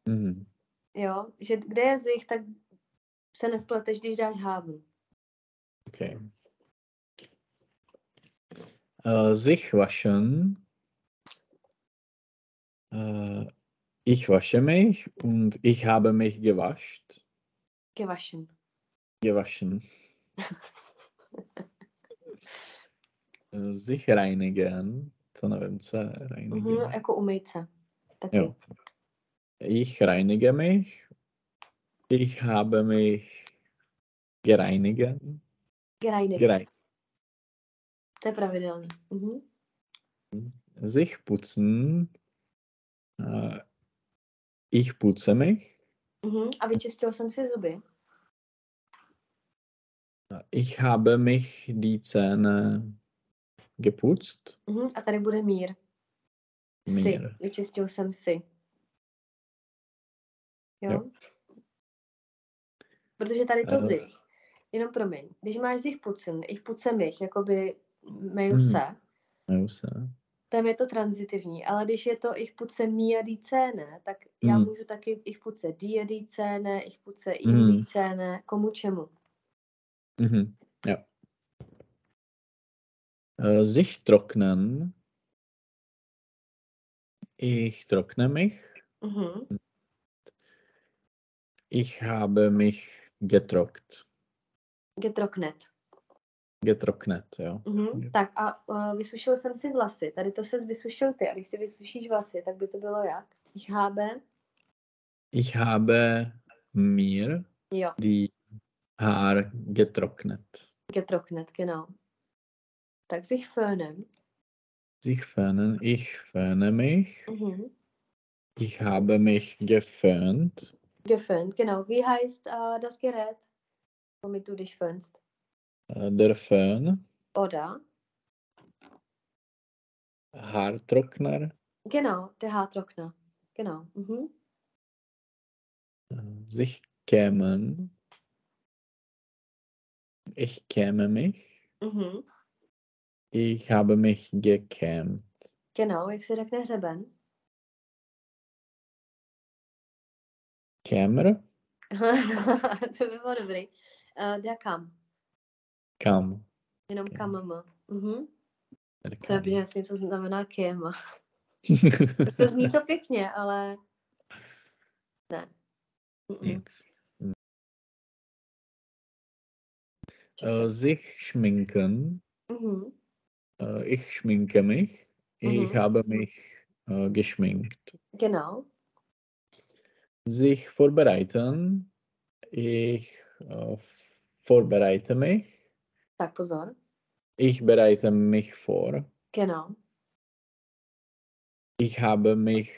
Mhm. Jo, že kde je zich, tak se nespleteš, když dáš haben. Okay. Äh, sich waschen. Äh, ich wasche mich und ich habe mich gewascht. Gewaschen. Gewaschen. Äh, sich reinigen. To nevím, co je reinigen. Mhm, jako umýt se. Taky. Jo. Ich reinige mich. Ich habe mich gereinigen. Gereinigt. Gereinigt. To je pravidelný. Mhm. Sich putzen. Äh, ich. Mhm. A vyčistil jsem si zuby. Ich habe mich die Zähne geputzt. Mhm. A tady bude mír. Si. Mír. Vyčistil jsem si. Jo? Jo. Protože tady to Eh, sich, jenom promiň, když máš sich pucen, ich puce mich, jakoby meju Mhm. se, Jmenuji se. Tam je to transitivní, ale když je to ich puce mir die Zähne, tak já Mm. můžu taky ich puce dir die Zähne, ich puce ihm Mm. die Zähne, komu čemu. Mhm. Ja. Äh, sich trocknen. Ich trockne mich. Mhm. Ich habe mich getrockt. Getrocknet. Getrocknet, jo. Mhm. Jo. Tak a uh, vysušil jsem si vlasy. Tady to se vysušil ty. A když si vysušíš vlasy, tak by to bylo jak? Ich habe, Ich habe mir jo, die Haar getrocknet. getrocknet, genau. Tak sich föhnen. Sich föhnen. Ich föhne mich. Mhm. Ich habe mich geföhnt. Geföhnt, genau. Wie heißt uh, das Gerät, womit du dich föhnst? Äh, Der Föhn. Oder? Haartrockner. Genau, der Haartrockner. Genau. Mhm. Sich kämen. Ich käme mich. Mhm. Ich habe mich gekämmt. Genau, jak se řekne hřeben? Kämmer? to by bylo dobrý. Uh, der kam. Kam. Jenom Kam. kam. Mhm. Der To je kam. jasně, co znamená kéma. To zní to pěkně, ale ne. Nic. Äh, sich schminken. Mhm. Ich schminke mich. Ich Mhm. habe mich äh, geschminkt. Genau. Sich vorbereiten. Ich äh, vorbereite mich. Tak pozor. Ich bereite mich vor. Genau. Ich habe mich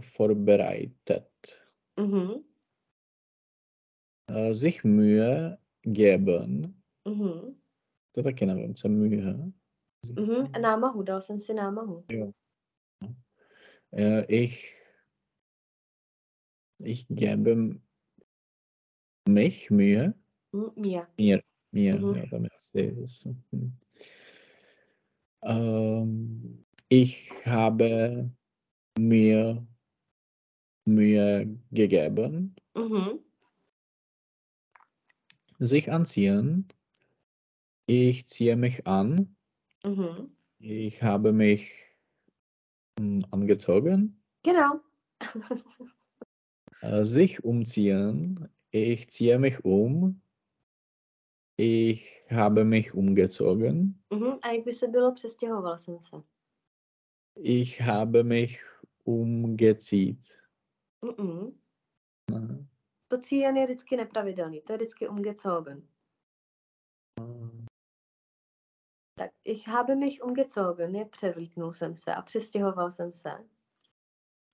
vorbereitet. Mhm. Äh, sich Mühe geben. Mhm. To taky nevím, co Mühe. Mhm. Námahu, dal jsem si námahu. Äh, ich, ich gebe mich Mühe. Mir. Mir, mir, Mhm. ja, damit sehe es. Hm. Ähm, ich habe mir Mühe gegeben, Mhm. sich anziehen. Ich ziehe mich an. Mhm. Ich habe mich hm, angezogen. Genau. Äh, sich umziehen. Ich ziehe mich um. Ich habe mich umgezogen. Mhm. A jak by se bylo, přestěhoval jsem se. Ich habe mich umgezieht. Mhm. Äh, To cíjen je vždycky nepravidelný, to je vždycky umgezogen. Tak ich habe mich umgezogen, je převlíknul jsem se a přestěhoval jsem se.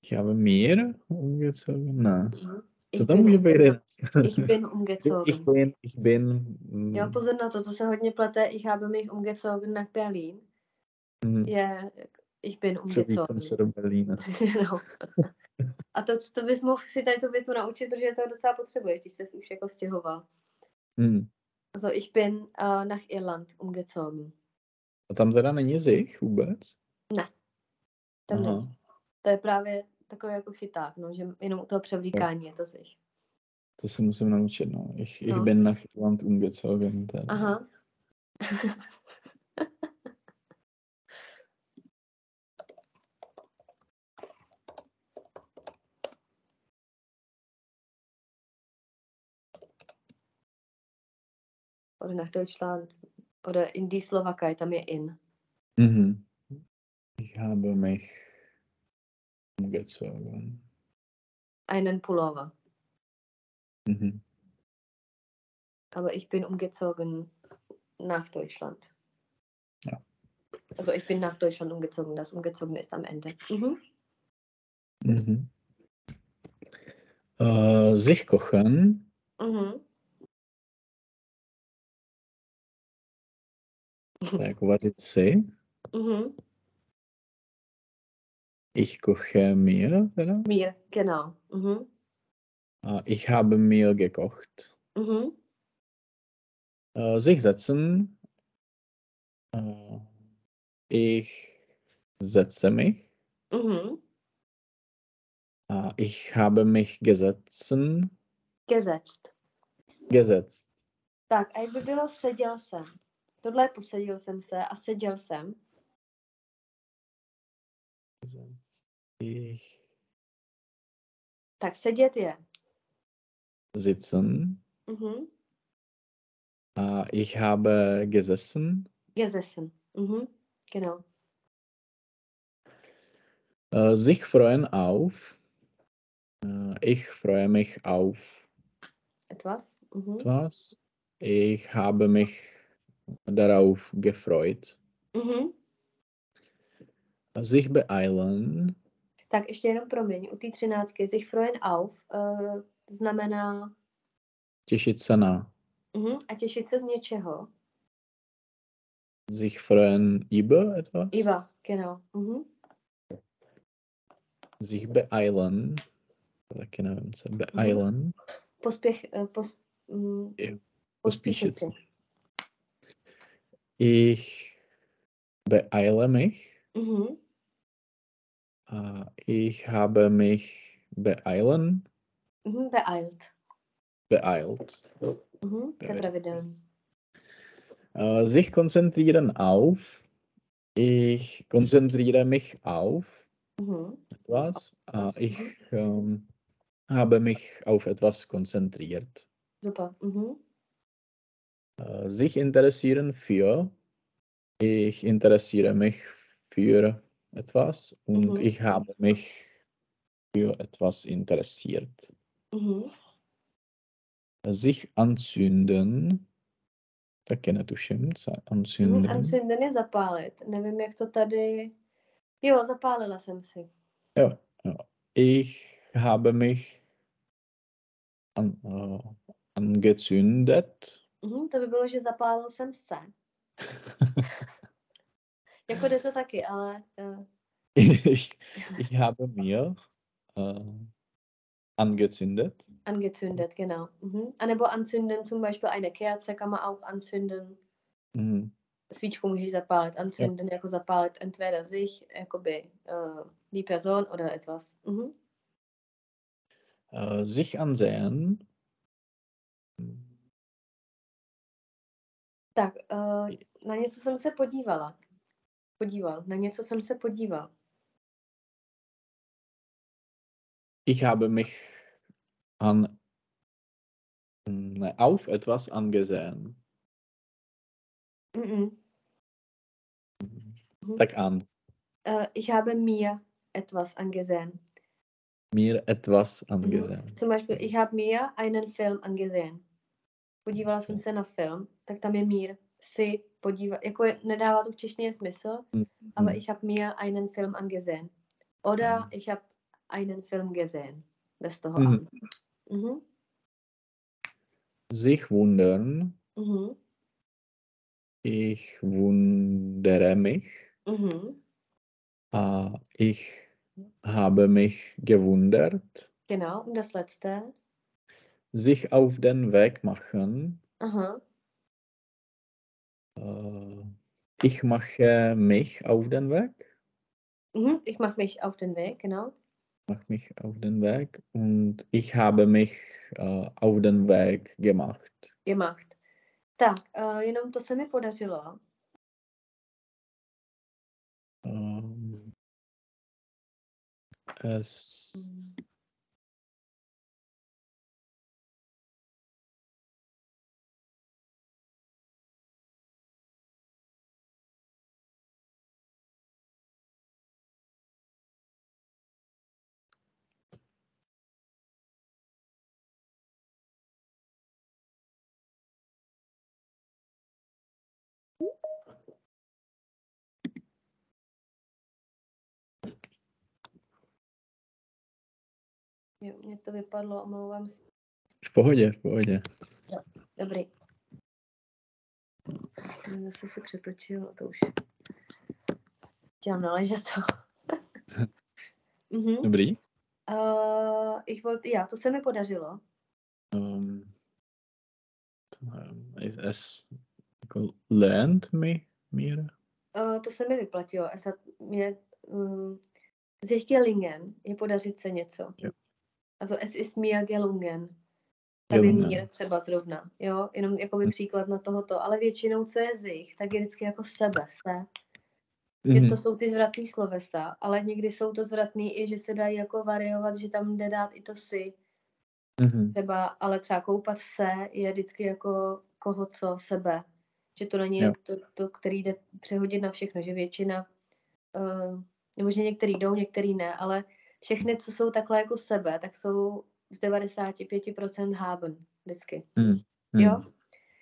Ich habe mir umgezogen. Na, Mhm. Co Ich to může být? umgezogen. Ich bin Ich umgezogen. bin, ich bin. mm, Jo, pozor na to, to se hodně plete. Ich habe mich umgezogen nach Berlin. mm, Je, ich bin Převlík jsem umgezogen. se do Berlína. no. A to, to bys mohl si tady tu větu naučit, protože to docela potřebuješ, když jsi už jako stěhoval. Mm. Also ich bin uh, nach Irland umgezogen. A tam teda není zich vůbec? Tam Aha. není. To je právě takový jako chyták, no, že jenom u toho převlíkání je to zich. To se musím naučit, no. Ich, ich No. bin nach Irland umgezogen. Teda. Aha. Oder nach Deutschland. Oder in die Slowakei, tam je in. Mhm. Ich habe mich umgezogen. Einen Pullover. Mhm. Aber ich bin umgezogen nach Deutschland. Ja. Also ich bin nach Deutschland umgezogen. Das umgezogen ist am Ende. Mhm. Mhm. Äh, sich kochen. Mhm. Tak vařit si. Mhm. Ich koche mir, teda. Mir, genau. Mhm. Ich habe mir gekocht. Mhm. Äh, sich setzen. Äh, ich setze mich. Mhm. Äh, ich habe mich gesetzen. Gesetzt. Gesetzt. Tak, a jak by bylo seděl jsem? Tohle je posadil jsem se a seděl jsem. Gesetzt. Ich Tak sedět je. sitzen. Mhm. Äh, ich habe gesessen. Gesessen. Mhm. Genau. Äh, sich freuen auf. Äh, ich freue mich auf Etwas. Mhm. etwas. Ich habe mich darauf gefreut. Mhm. Sich beeilen. Tak ještě jenom promiň, u té třináctky sich freuen auf uh, znamená Těšit se na. uh, a těšit se z něčeho. Sich freuen über etwas. Iva, genau. Uh-huh. Sich beeilen. Taky nevím, co beeilen. Pospěch, uh, pos, um, pospíšit se. Ich beeile mich. Uh-huh. Äh, ich habe mich beeilen. Uh-huh. Beeilt. Beeilt. Pravidelný. Äh, sich konzentrieren auf. Ich konzentriere mich auf Uh-huh. etwas. Äh, ich ähm, habe mich auf etwas konzentriert. Super. Uh-huh. Äh, sich interessieren für. Ich interessiere mich für etwas und Mhm. ich habe mich für etwas interessiert. Uh-huh. Sich anzünden. Taky netuším, co Uh-huh. anzünden. Anzünden je zapálit. Nevím, jak to tady... Jo, zapálila jsem si. Ja, ja. Ich habe mich an, äh, angezündet. Uh-huh. To by bylo, že zapálil jsem se. Jako jde to taky, ale... Uh, ich, ich habe mir äh, angezündet. Angezündet, genau. Mhm. A nebo anzünden, zum Beispiel eine Kerze kann man auch anzünden. Mhm. Svíčku můžeš zapálit, anzünden, jako zapálit entweder sich, jakoby uh, die Person oder etwas. Mhm. Äh, sich ansehen. Tak, uh, na něco jsem se podívala. Podíval, na něco jsem se podíval. Ich habe mich an, ne, auf etwas angesehen. Mhm. Tak an. Uh, ich habe mir etwas angesehen. Mir etwas Mhm. angesehen. Zum Beispiel, ich habe mir einen Film angesehen. Podívala jsem se na film, tak tam je mír. Si podívat, jako nedává to v češtině smysl, aber Mhm. ich habe mir einen Film angesehen. Oder Mhm. ich habe einen Film gesehen. Bez toho Mhm. Mhm. Sich wundern. Mhm. Ich wundere mich. Mhm. Äh, ich habe mich gewundert. Genau, und das letzte. Sich auf den Weg machen. Aha. Äh, ich mache mich auf den Weg. Mhm. Ich mache mich auf den Weg, genau. Mach mich auf den Weg. Und ich habe mich äh, auf den Weg gemacht. Gemacht. Tak, uh, jenom to se mi podařilo. Ähm, es Jo, mně to vypadlo, omlouvám se. v pohodě, v pohodě. Dobrý. Jsem Zase se přetočil a to už dělám naležet mhm. Dobrý. Uh, ich wollte, ja, to se mi podařilo. Ähm, Ist es jako lernt mi, mir? Uh, to se mi vyplatilo. Es hat mir um, sich gelingen, je podařit se něco. Jo. Also es ist mir gelungen. Tady mír třeba zrovna, jo, jenom jako by příklad na tohoto, ale většinou co je zich, tak je vždycky jako sebe, se. Že Mhm. to jsou ty zvratný slovesa, ale někdy jsou to zvratný i, že se dají jako variovat, že tam jde dát i to si, Mhm. třeba, ale třeba koupat se je vždycky jako koho co, sebe. Že to není Jo. to, to, který jde přehodit na všechno, že většina, uh, nebo že některý jdou, některý ne, ale všechny, co jsou takhle jako sebe, tak jsou z 95% haben, vždycky. Mhm. Jo?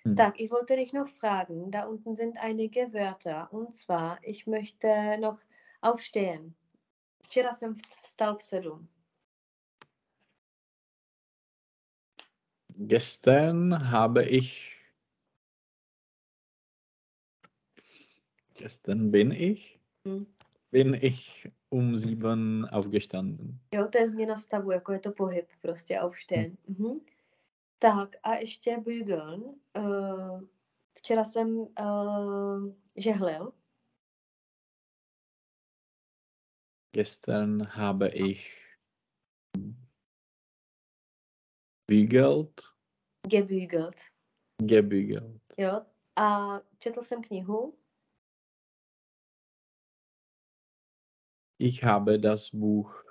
Mhm. Tak, ich wollte dich noch fragen, da unten sind einige Wörter, und zwar, ich möchte noch aufstehen. Včera jsem vstal v sedm. Gestern habe ich. Gestern bin ich. Hm. Bin ich um sieben aufgestanden. Jo, to je změna stavu, jako je to pohyb, prostě aufstehen. Mhm. Tak a ještě bügeln. Uh, včera jsem uh, žehlil. Gestern habe ich bügelt, gebügelt. gebügelt. Jo, a četl jsem knihu. Ich habe das Buch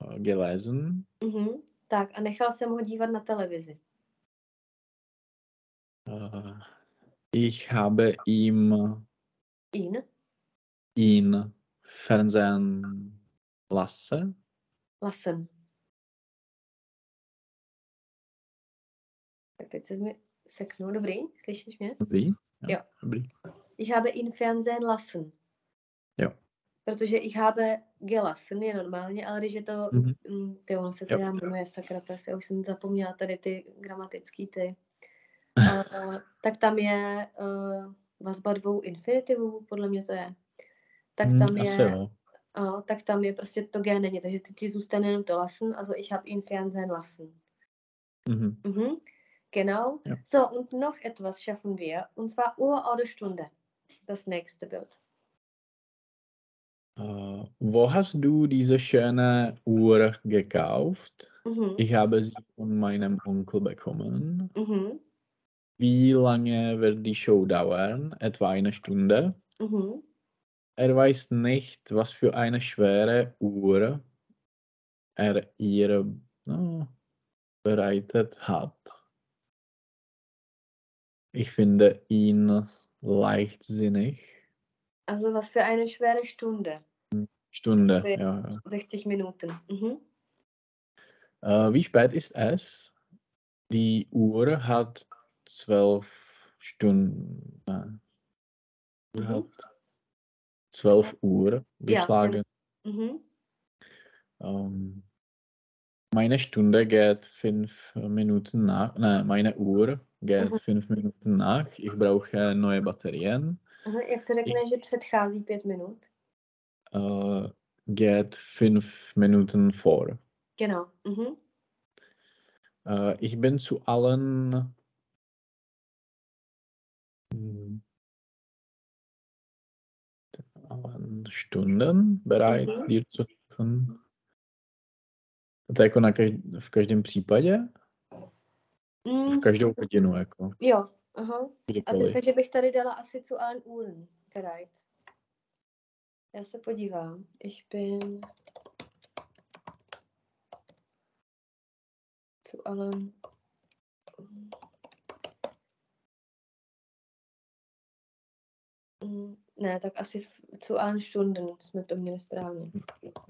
äh, gelesen. Mhm. Tak a nechal jsem ho dívat na televizi. Äh, ich habe ihm In. ihn Fernsehen lassen. Lassen. Tak teď se mi seknu. Dobrý, slyšíš mě? Dobrý? Jo. Dobrý. Ich habe ihn Fernsehen lassen. Protože ich habe gelassen je normálně, ale když je to, Mhm. mm, ty ono se to já jmenuje sakra já už jsem zapomněla tady ty gramatický ty. Uh, tak tam je uh, vazba dvou infinitivů, podle mě to je. Tak Hm, tam Asi je, jo. uh, tak tam je prostě to G není, takže ty ti zůstane jenom to lassen, also ich habe ihn Fernsehen lassen. Mhm. Mhm. Genau. Ja. So, und noch etwas schaffen wir, und zwar Uhr oder Stunde. Das nächste Bild. Äh, wo hast du diese schöne Uhr gekauft? Mhm. Ich habe sie von meinem Onkel bekommen. Mhm. Wie lange wird die Show dauern? Etwa eine Stunde. Mhm. Er weiß nicht, was für eine schwere Uhr er ihr oh, bereitet hat. Ich finde ihn leichtsinnig. Also was für eine schwere Stunde. Stunde, ja. ja. 60 Minuten. Mhm. Äh, wie spät ist es? Die Uhr hat zwölf Stunden. Nein. Die Mhm. hat zwölf Uhr Ja, geschlagen. Mhm. Ähm, meine Stunde geht fünf Minuten nach. Nein, meine Uhr geht Mhm. fünf Minuten nach. Ich brauche neue Batterien. Aha, jak se řekne, že předchází pět minut? Äh, geht fünf Minuten vor. Genau. Mhm. Äh, ich bin zu allen hm, allen Stunden bereit, Mhm. dir zu helfen. To je jako na každý, v každém případě? Mm, V každou hodinu, jako jo, aha. Asi, kdykoliv. takže bych tady dala asi zu allen Uhren. Bereit. Já se podívám. Ich bin zu allen Mm, Ne, tak asi zu allen Stunden jsme to měli správně.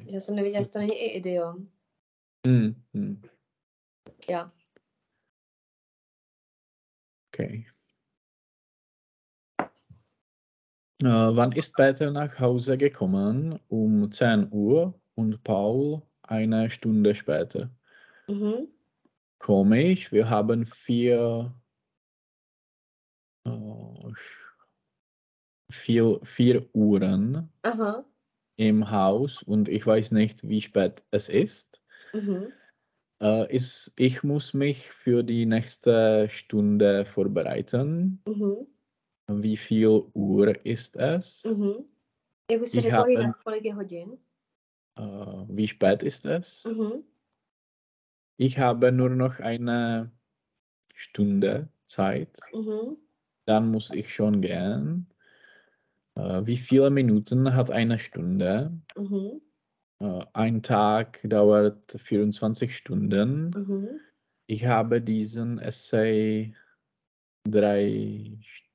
Já jsem nevěděla, jestli to není i idiom. Hm, hm, Ja. okay. Wann ist Peter nach Hause gekommen? Um 10 Uhr und Paul eine Stunde später. Mhm. Komisch, wir haben vier, äh, vier, vier Uhren Aha. im Haus und ich weiß nicht, wie spät es ist. Mhm. Äh, ist, ich muss mich für die nächste Stunde vorbereiten. Mhm. Wie viel Uhr ist es? Mhm. Jak by si Ich řekl, habe- jinak, kolik je hodin? Äh, wie spät ist es? Mhm. Ich habe nur noch eine Stunde Zeit. Mhm. Dann muss ich schon gehen. Äh, wie viele Minuten hat eine Stunde? Mhm. Äh, ein Tag dauert 24 Stunden. Mhm. Ich habe diesen Essay drei Stunden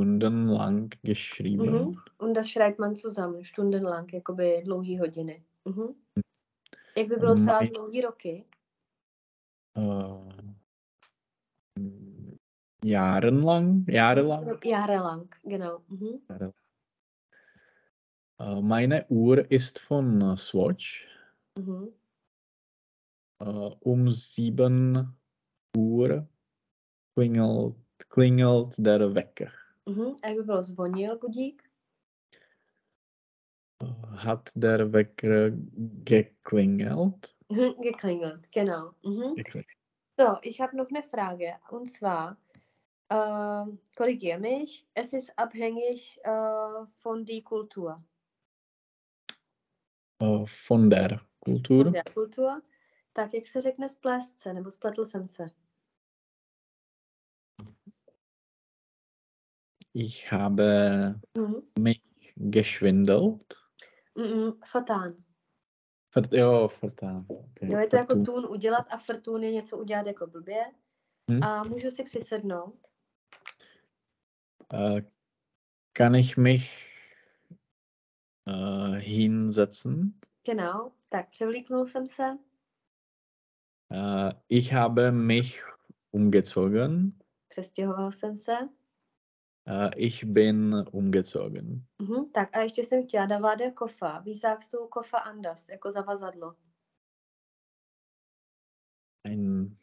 lang geschrieben. Mhm. Und das schreibt man zusammen, stundenlang, jakoby dlouhý hodiny. Mhm. Jak by bylo třeba Mein- dlouhý roky? Äh, mm, jahrelang, jahrelang. Jahrelang, genau. Mhm. Äh, meine Uhr ist von Swatch. Mhm. Äh, um 7 Uhr klingelt, klingelt der Wecker. Mhm. A jak by bylo zvonil budík? Hat der Wecker geklingelt? Mhm. Geklingelt, genau. Mhm. Geklingelt. So, ich habe noch eine Frage. Und zwar, äh, korrigiere mich, es ist abhängig äh, von der Kultur. Äh, Von der Kultur. Von der Kultur. Tak, jak se řekne splést se, nebo spletl jsem se. Ich habe Mhm. mich geschwindelt. Mm-mm, fatán. Vert, jo, vertaan. Okay. Jo, je to jako vertun. tun udělat a frtun je něco udělat jako blbě. Hm. A můžu si přisednout. Äh, kann ich mich äh, hinsetzen? Genau, tak převlíknul jsem se. Äh, ich habe mich umgezogen. Přestěhoval jsem se. Ich bin umgezogen. Mhm, tak a ještě jsem chtěla, da war der Koffer. Wie sagst du Koffer anders, jako zavazadlo? Ein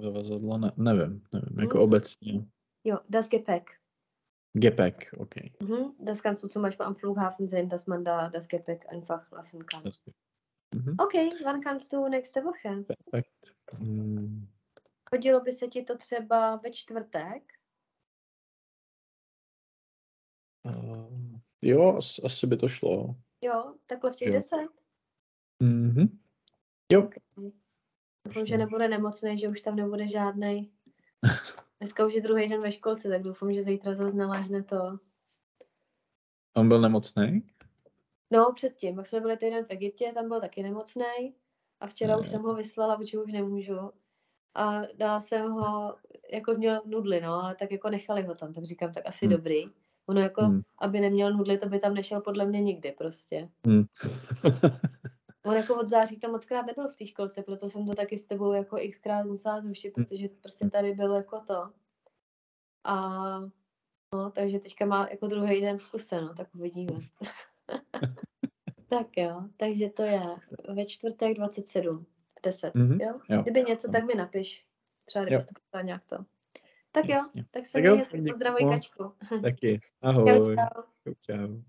zavazadlo, ne, nevím, nevím, jako Hm. obecně. Jo, das Gepäck. Gepäck, okay. Mhm, das kannst du zum Beispiel am Flughafen sehen, dass man da das Gepäck einfach lassen kann. Das, mhm. Okay, wann kannst du nächste Woche? Perfekt. Mm, Hodilo by se ti to třeba ve čtvrtek? Äh, jo, as, asi by to šlo. Jo, takhle v těch deset? Mhm. Jo. Doufám, že nebude nemocný, že už tam nebude žádnej. Dneska už je druhý den ve školce, tak doufám, že zítra zase naláhne to. On byl nemocný? No, předtím, jak jsme byli týden v Egyptě, tam byl taky nemocný. A včera už Ne. jsem ho vyslala, protože už nemůžu. A dala jsem ho, jako měl nudly, no, ale tak jako nechali ho tam, tak říkám, tak asi Hmm. dobrý. Ono jako, Hmm. aby neměl nudly, to by tam nešel podle mě nikdy prostě. Hm. On jako od září tam moc krát nebyl v té školce, proto jsem to taky s tebou jako xkrát musela zrušit, Hmm. protože prostě tady byl jako to. A no, takže teďka má jako druhý den v kuse, no, tak uvidíme. tak jo, takže to je ve čtvrtek 27, v 10, Mhm, jo? jo. Kdyby něco, tak mi napiš. Třeba Jo. kdyby to psal nějak to. Tak jo, Jasně. tak se Tak měj jo, hezky, děkuji pozdravuj. Kačku. Taky. Čau, Ahoj. čau. Čau. čau.